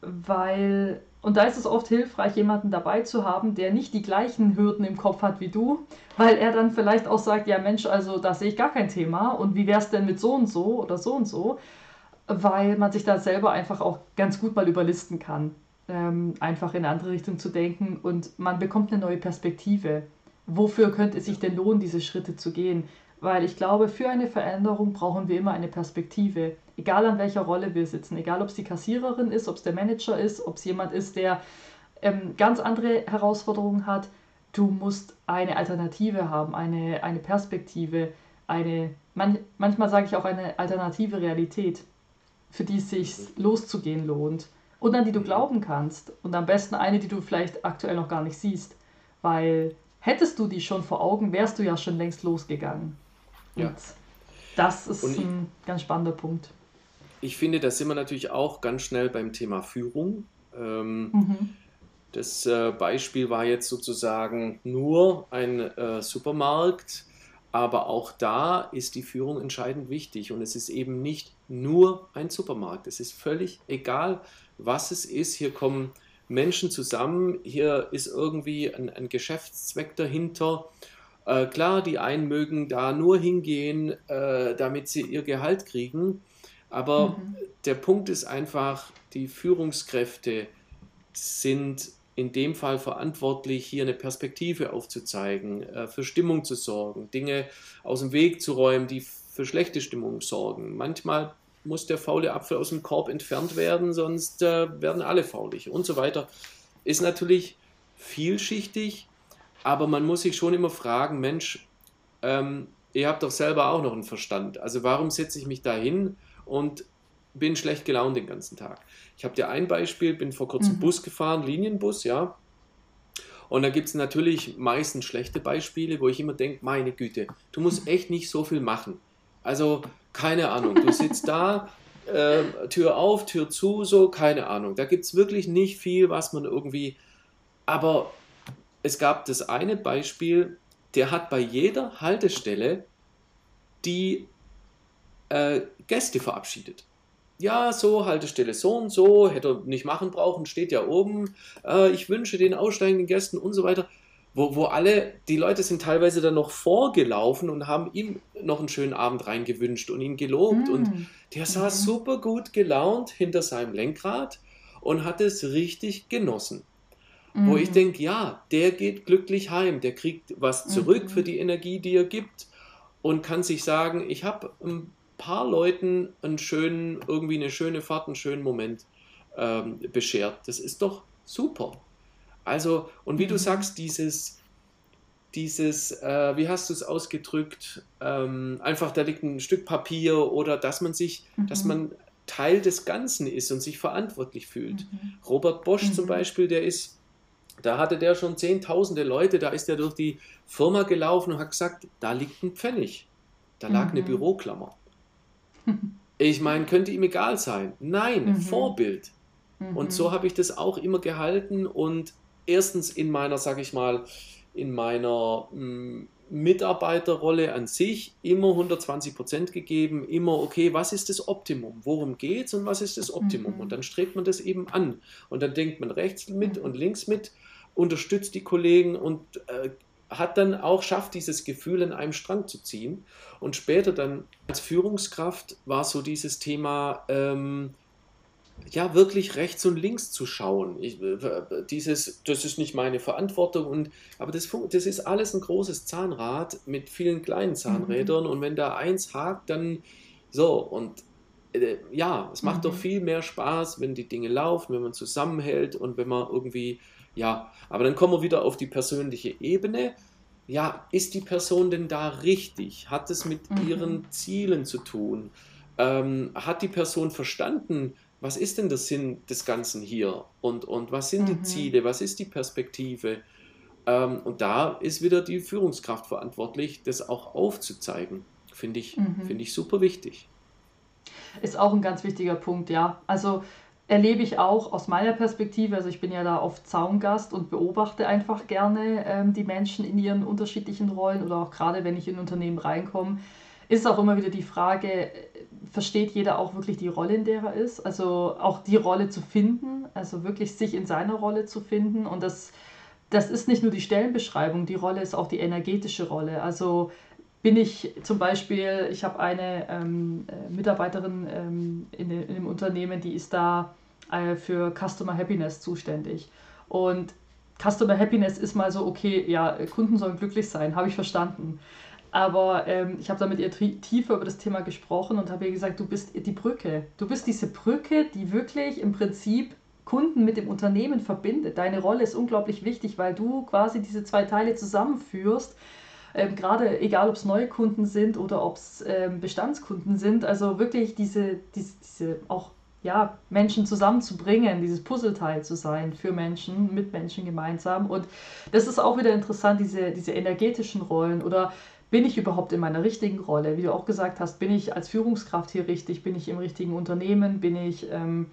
weil, und da ist es oft hilfreich, jemanden dabei zu haben, der nicht die gleichen Hürden im Kopf hat wie du, weil er dann vielleicht auch sagt, ja Mensch, also da sehe ich gar kein Thema und wie wäre es denn mit so und so oder so und so, weil man sich da selber einfach auch ganz gut mal überlisten kann, ähm, einfach in eine andere Richtung zu denken und man bekommt eine neue Perspektive. Wofür könnte es sich denn lohnen, diese Schritte zu gehen? Weil ich glaube, für eine Veränderung brauchen wir immer eine Perspektive. Egal an welcher Rolle wir sitzen, egal ob es die Kassiererin ist, ob es der Manager ist, ob es jemand ist, der ähm, ganz andere Herausforderungen hat. Du musst eine Alternative haben, eine, eine Perspektive, eine, man, manchmal sage ich auch eine alternative Realität, für die es sich loszugehen lohnt und an die du glauben kannst. Und am besten eine, die du vielleicht aktuell noch gar nicht siehst. Weil hättest du die schon vor Augen, wärst du ja schon längst losgegangen. Ja. Und das ist ich, ein ganz spannender Punkt. Ich finde, da sind wir natürlich auch ganz schnell beim Thema Führung. Ähm, mhm. Das äh, Beispiel war jetzt sozusagen nur ein äh, Supermarkt, aber auch da ist die Führung entscheidend wichtig und es ist eben nicht nur ein Supermarkt. Es ist völlig egal, was es ist. Hier kommen Menschen zusammen, hier ist irgendwie ein, ein Geschäftszweck dahinter äh, klar, die einen mögen da nur hingehen, äh, damit sie ihr Gehalt kriegen. Aber mhm. der Punkt ist einfach, die Führungskräfte sind in dem Fall verantwortlich, hier eine Perspektive aufzuzeigen, äh, für Stimmung zu sorgen, Dinge aus dem Weg zu räumen, die für schlechte Stimmung sorgen. Manchmal muss der faule Apfel aus dem Korb entfernt werden, sonst äh, werden alle faulig und so weiter. Ist natürlich vielschichtig, aber man muss sich schon immer fragen, Mensch, ähm, ihr habt doch selber auch noch einen Verstand. Also warum setze ich mich da hin und bin schlecht gelaunt den ganzen Tag? Ich habe dir ein Beispiel, bin vor kurzem mhm. Bus gefahren, Linienbus, ja. Und da gibt es natürlich meistens schlechte Beispiele, wo ich immer denke, meine Güte, du musst echt nicht so viel machen. Also, keine Ahnung, du sitzt da, äh, Tür auf, Tür zu, so, keine Ahnung. Da gibt es wirklich nicht viel, was man irgendwie. Aber es gab das eine Beispiel, der hat bei jeder Haltestelle die äh, Gäste verabschiedet. Ja, so, Haltestelle so und so, hätte er nicht machen brauchen, steht ja oben. Äh, ich wünsche den aussteigenden Gästen und so weiter. Wo, wo alle, die Leute sind teilweise dann noch vorgelaufen und haben ihm noch einen schönen Abend reingewünscht und ihn gelobt. Mm. Und der saß mhm. super gut gelaunt hinter seinem Lenkrad und hat es richtig genossen. mhm. wo ich mhm. denke, ja, der geht glücklich heim, der kriegt was zurück mhm. für die Energie, die er gibt und kann sich sagen, ich habe ein paar Leuten einen schönen, irgendwie eine schöne Fahrt, einen schönen Moment ähm, beschert. Das ist doch super. Also, und wie mhm. du sagst, dieses, dieses, äh, wie hast du es ausgedrückt, ähm, einfach da liegt ein Stück Papier oder dass man sich, mhm. dass man Teil des Ganzen ist und sich verantwortlich fühlt. Mhm. Robert Bosch mhm. zum Beispiel, der ist, da hatte der schon zehntausende Leute, da ist er durch die Firma gelaufen und hat gesagt, da liegt ein Pfennig, da lag eine mhm. Büroklammer. Ich meine, könnte ihm egal sein. Nein, mhm. Vorbild. Und so habe ich das auch immer gehalten und erstens in meiner, sag ich mal, in meiner mh, mm, Mitarbeiterrolle an sich immer 120 Prozent gegeben, immer, okay, was ist das Optimum? Worum geht es und was ist das Optimum? Mhm. Und dann strebt man das eben an. Und dann denkt man rechts mit mhm. und links mit, unterstützt die Kollegen und äh, hat dann auch schafft, dieses Gefühl in einem Strang zu ziehen. Und später dann als Führungskraft war so dieses Thema, ähm, ja, wirklich rechts und links zu schauen. Ich, dieses, das ist nicht meine Verantwortung, und, aber das, das ist alles ein großes Zahnrad mit vielen kleinen Zahnrädern mhm. und wenn da eins hakt, dann so und äh, ja, es macht mhm. doch viel mehr Spaß, wenn die Dinge laufen, wenn man zusammenhält und wenn man irgendwie, ja, aber dann kommen wir wieder auf die persönliche Ebene. Ja, ist die Person denn da richtig? Hat es mit mhm. ihren Zielen zu tun? Ähm, hat die Person verstanden, was ist denn der Sinn des Ganzen hier und, und was sind mhm. die Ziele, was ist die Perspektive. Ähm, und da ist wieder die Führungskraft verantwortlich, das auch aufzuzeigen. Finde ich, mhm. Find ich super wichtig. Ist auch ein ganz wichtiger Punkt, ja. Also erlebe ich auch aus meiner Perspektive, also ich bin ja da oft Zaungast und beobachte einfach gerne ähm, die Menschen in ihren unterschiedlichen Rollen oder auch gerade wenn ich in Unternehmen reinkomme, ist auch immer wieder die Frage, versteht jeder auch wirklich die Rolle, in der er ist? Also auch die Rolle zu finden, also wirklich sich in seiner Rolle zu finden. Und das, das ist nicht nur die Stellenbeschreibung, die Rolle ist auch die energetische Rolle. Also bin ich zum Beispiel, ich habe eine ähm, äh, Mitarbeiterin ähm, in, in einem Unternehmen, die ist da äh, für Customer Happiness zuständig. Und Customer Happiness ist mal so, okay, ja, Kunden sollen glücklich sein, habe ich verstanden. Aber ähm, ich habe da mit ihr tiefer über das Thema gesprochen und habe ihr gesagt, du bist die Brücke. Du bist diese Brücke, die wirklich im Prinzip Kunden mit dem Unternehmen verbindet. Deine Rolle ist unglaublich wichtig, weil du quasi diese zwei Teile zusammenführst. Ähm, Gerade egal, ob es neue Kunden sind oder ob es ähm, Bestandskunden sind. Also wirklich diese, diese, diese auch ja, Menschen zusammenzubringen, dieses Puzzleteil zu sein für Menschen, mit Menschen gemeinsam. Und das ist auch wieder interessant, diese, diese energetischen Rollen oder bin ich überhaupt in meiner richtigen Rolle? Wie du auch gesagt hast, bin ich als Führungskraft hier richtig? Bin ich im richtigen Unternehmen? Bin ich, ähm,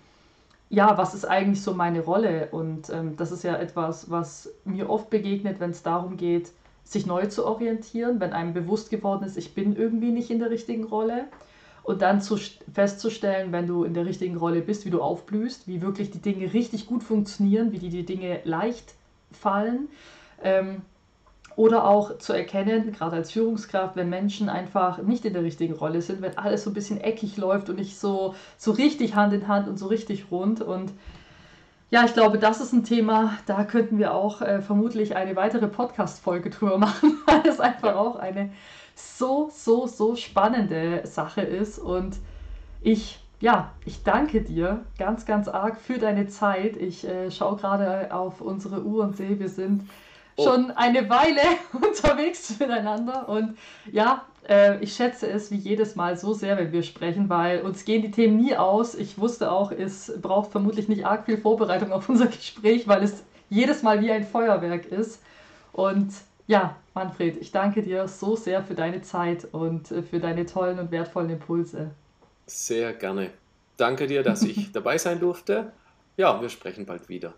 ja, was ist eigentlich so meine Rolle? Und ähm, das ist ja etwas, was mir oft begegnet, wenn es darum geht, sich neu zu orientieren, wenn einem bewusst geworden ist, ich bin irgendwie nicht in der richtigen Rolle. Und dann zu, festzustellen, wenn du in der richtigen Rolle bist, wie du aufblühst, wie wirklich die Dinge richtig gut funktionieren, wie die, die Dinge leicht fallen. Ähm, oder auch zu erkennen, gerade als Führungskraft, wenn Menschen einfach nicht in der richtigen Rolle sind, wenn alles so ein bisschen eckig läuft und nicht so, so richtig Hand in Hand und so richtig rund. Und ja, ich glaube, das ist ein Thema, da könnten wir auch äh, vermutlich eine weitere Podcast-Folge drüber machen, weil es einfach auch eine so, so, so spannende Sache ist. Und ich, ja, ich danke dir ganz, ganz arg für deine Zeit. Ich äh, schaue gerade auf unsere Uhr und sehe, wir sind oh. schon eine Weile unterwegs miteinander. Und ja, äh, ich schätze es wie jedes Mal so sehr, wenn wir sprechen, weil uns gehen die Themen nie aus. Ich wusste auch, es braucht vermutlich nicht arg viel Vorbereitung auf unser Gespräch, weil es jedes Mal wie ein Feuerwerk ist. Und ja, Manfred, ich danke dir so sehr für deine Zeit und äh, für deine tollen und wertvollen Impulse. Sehr gerne. Danke dir, dass ich dabei sein durfte. Ja, wir sprechen bald wieder.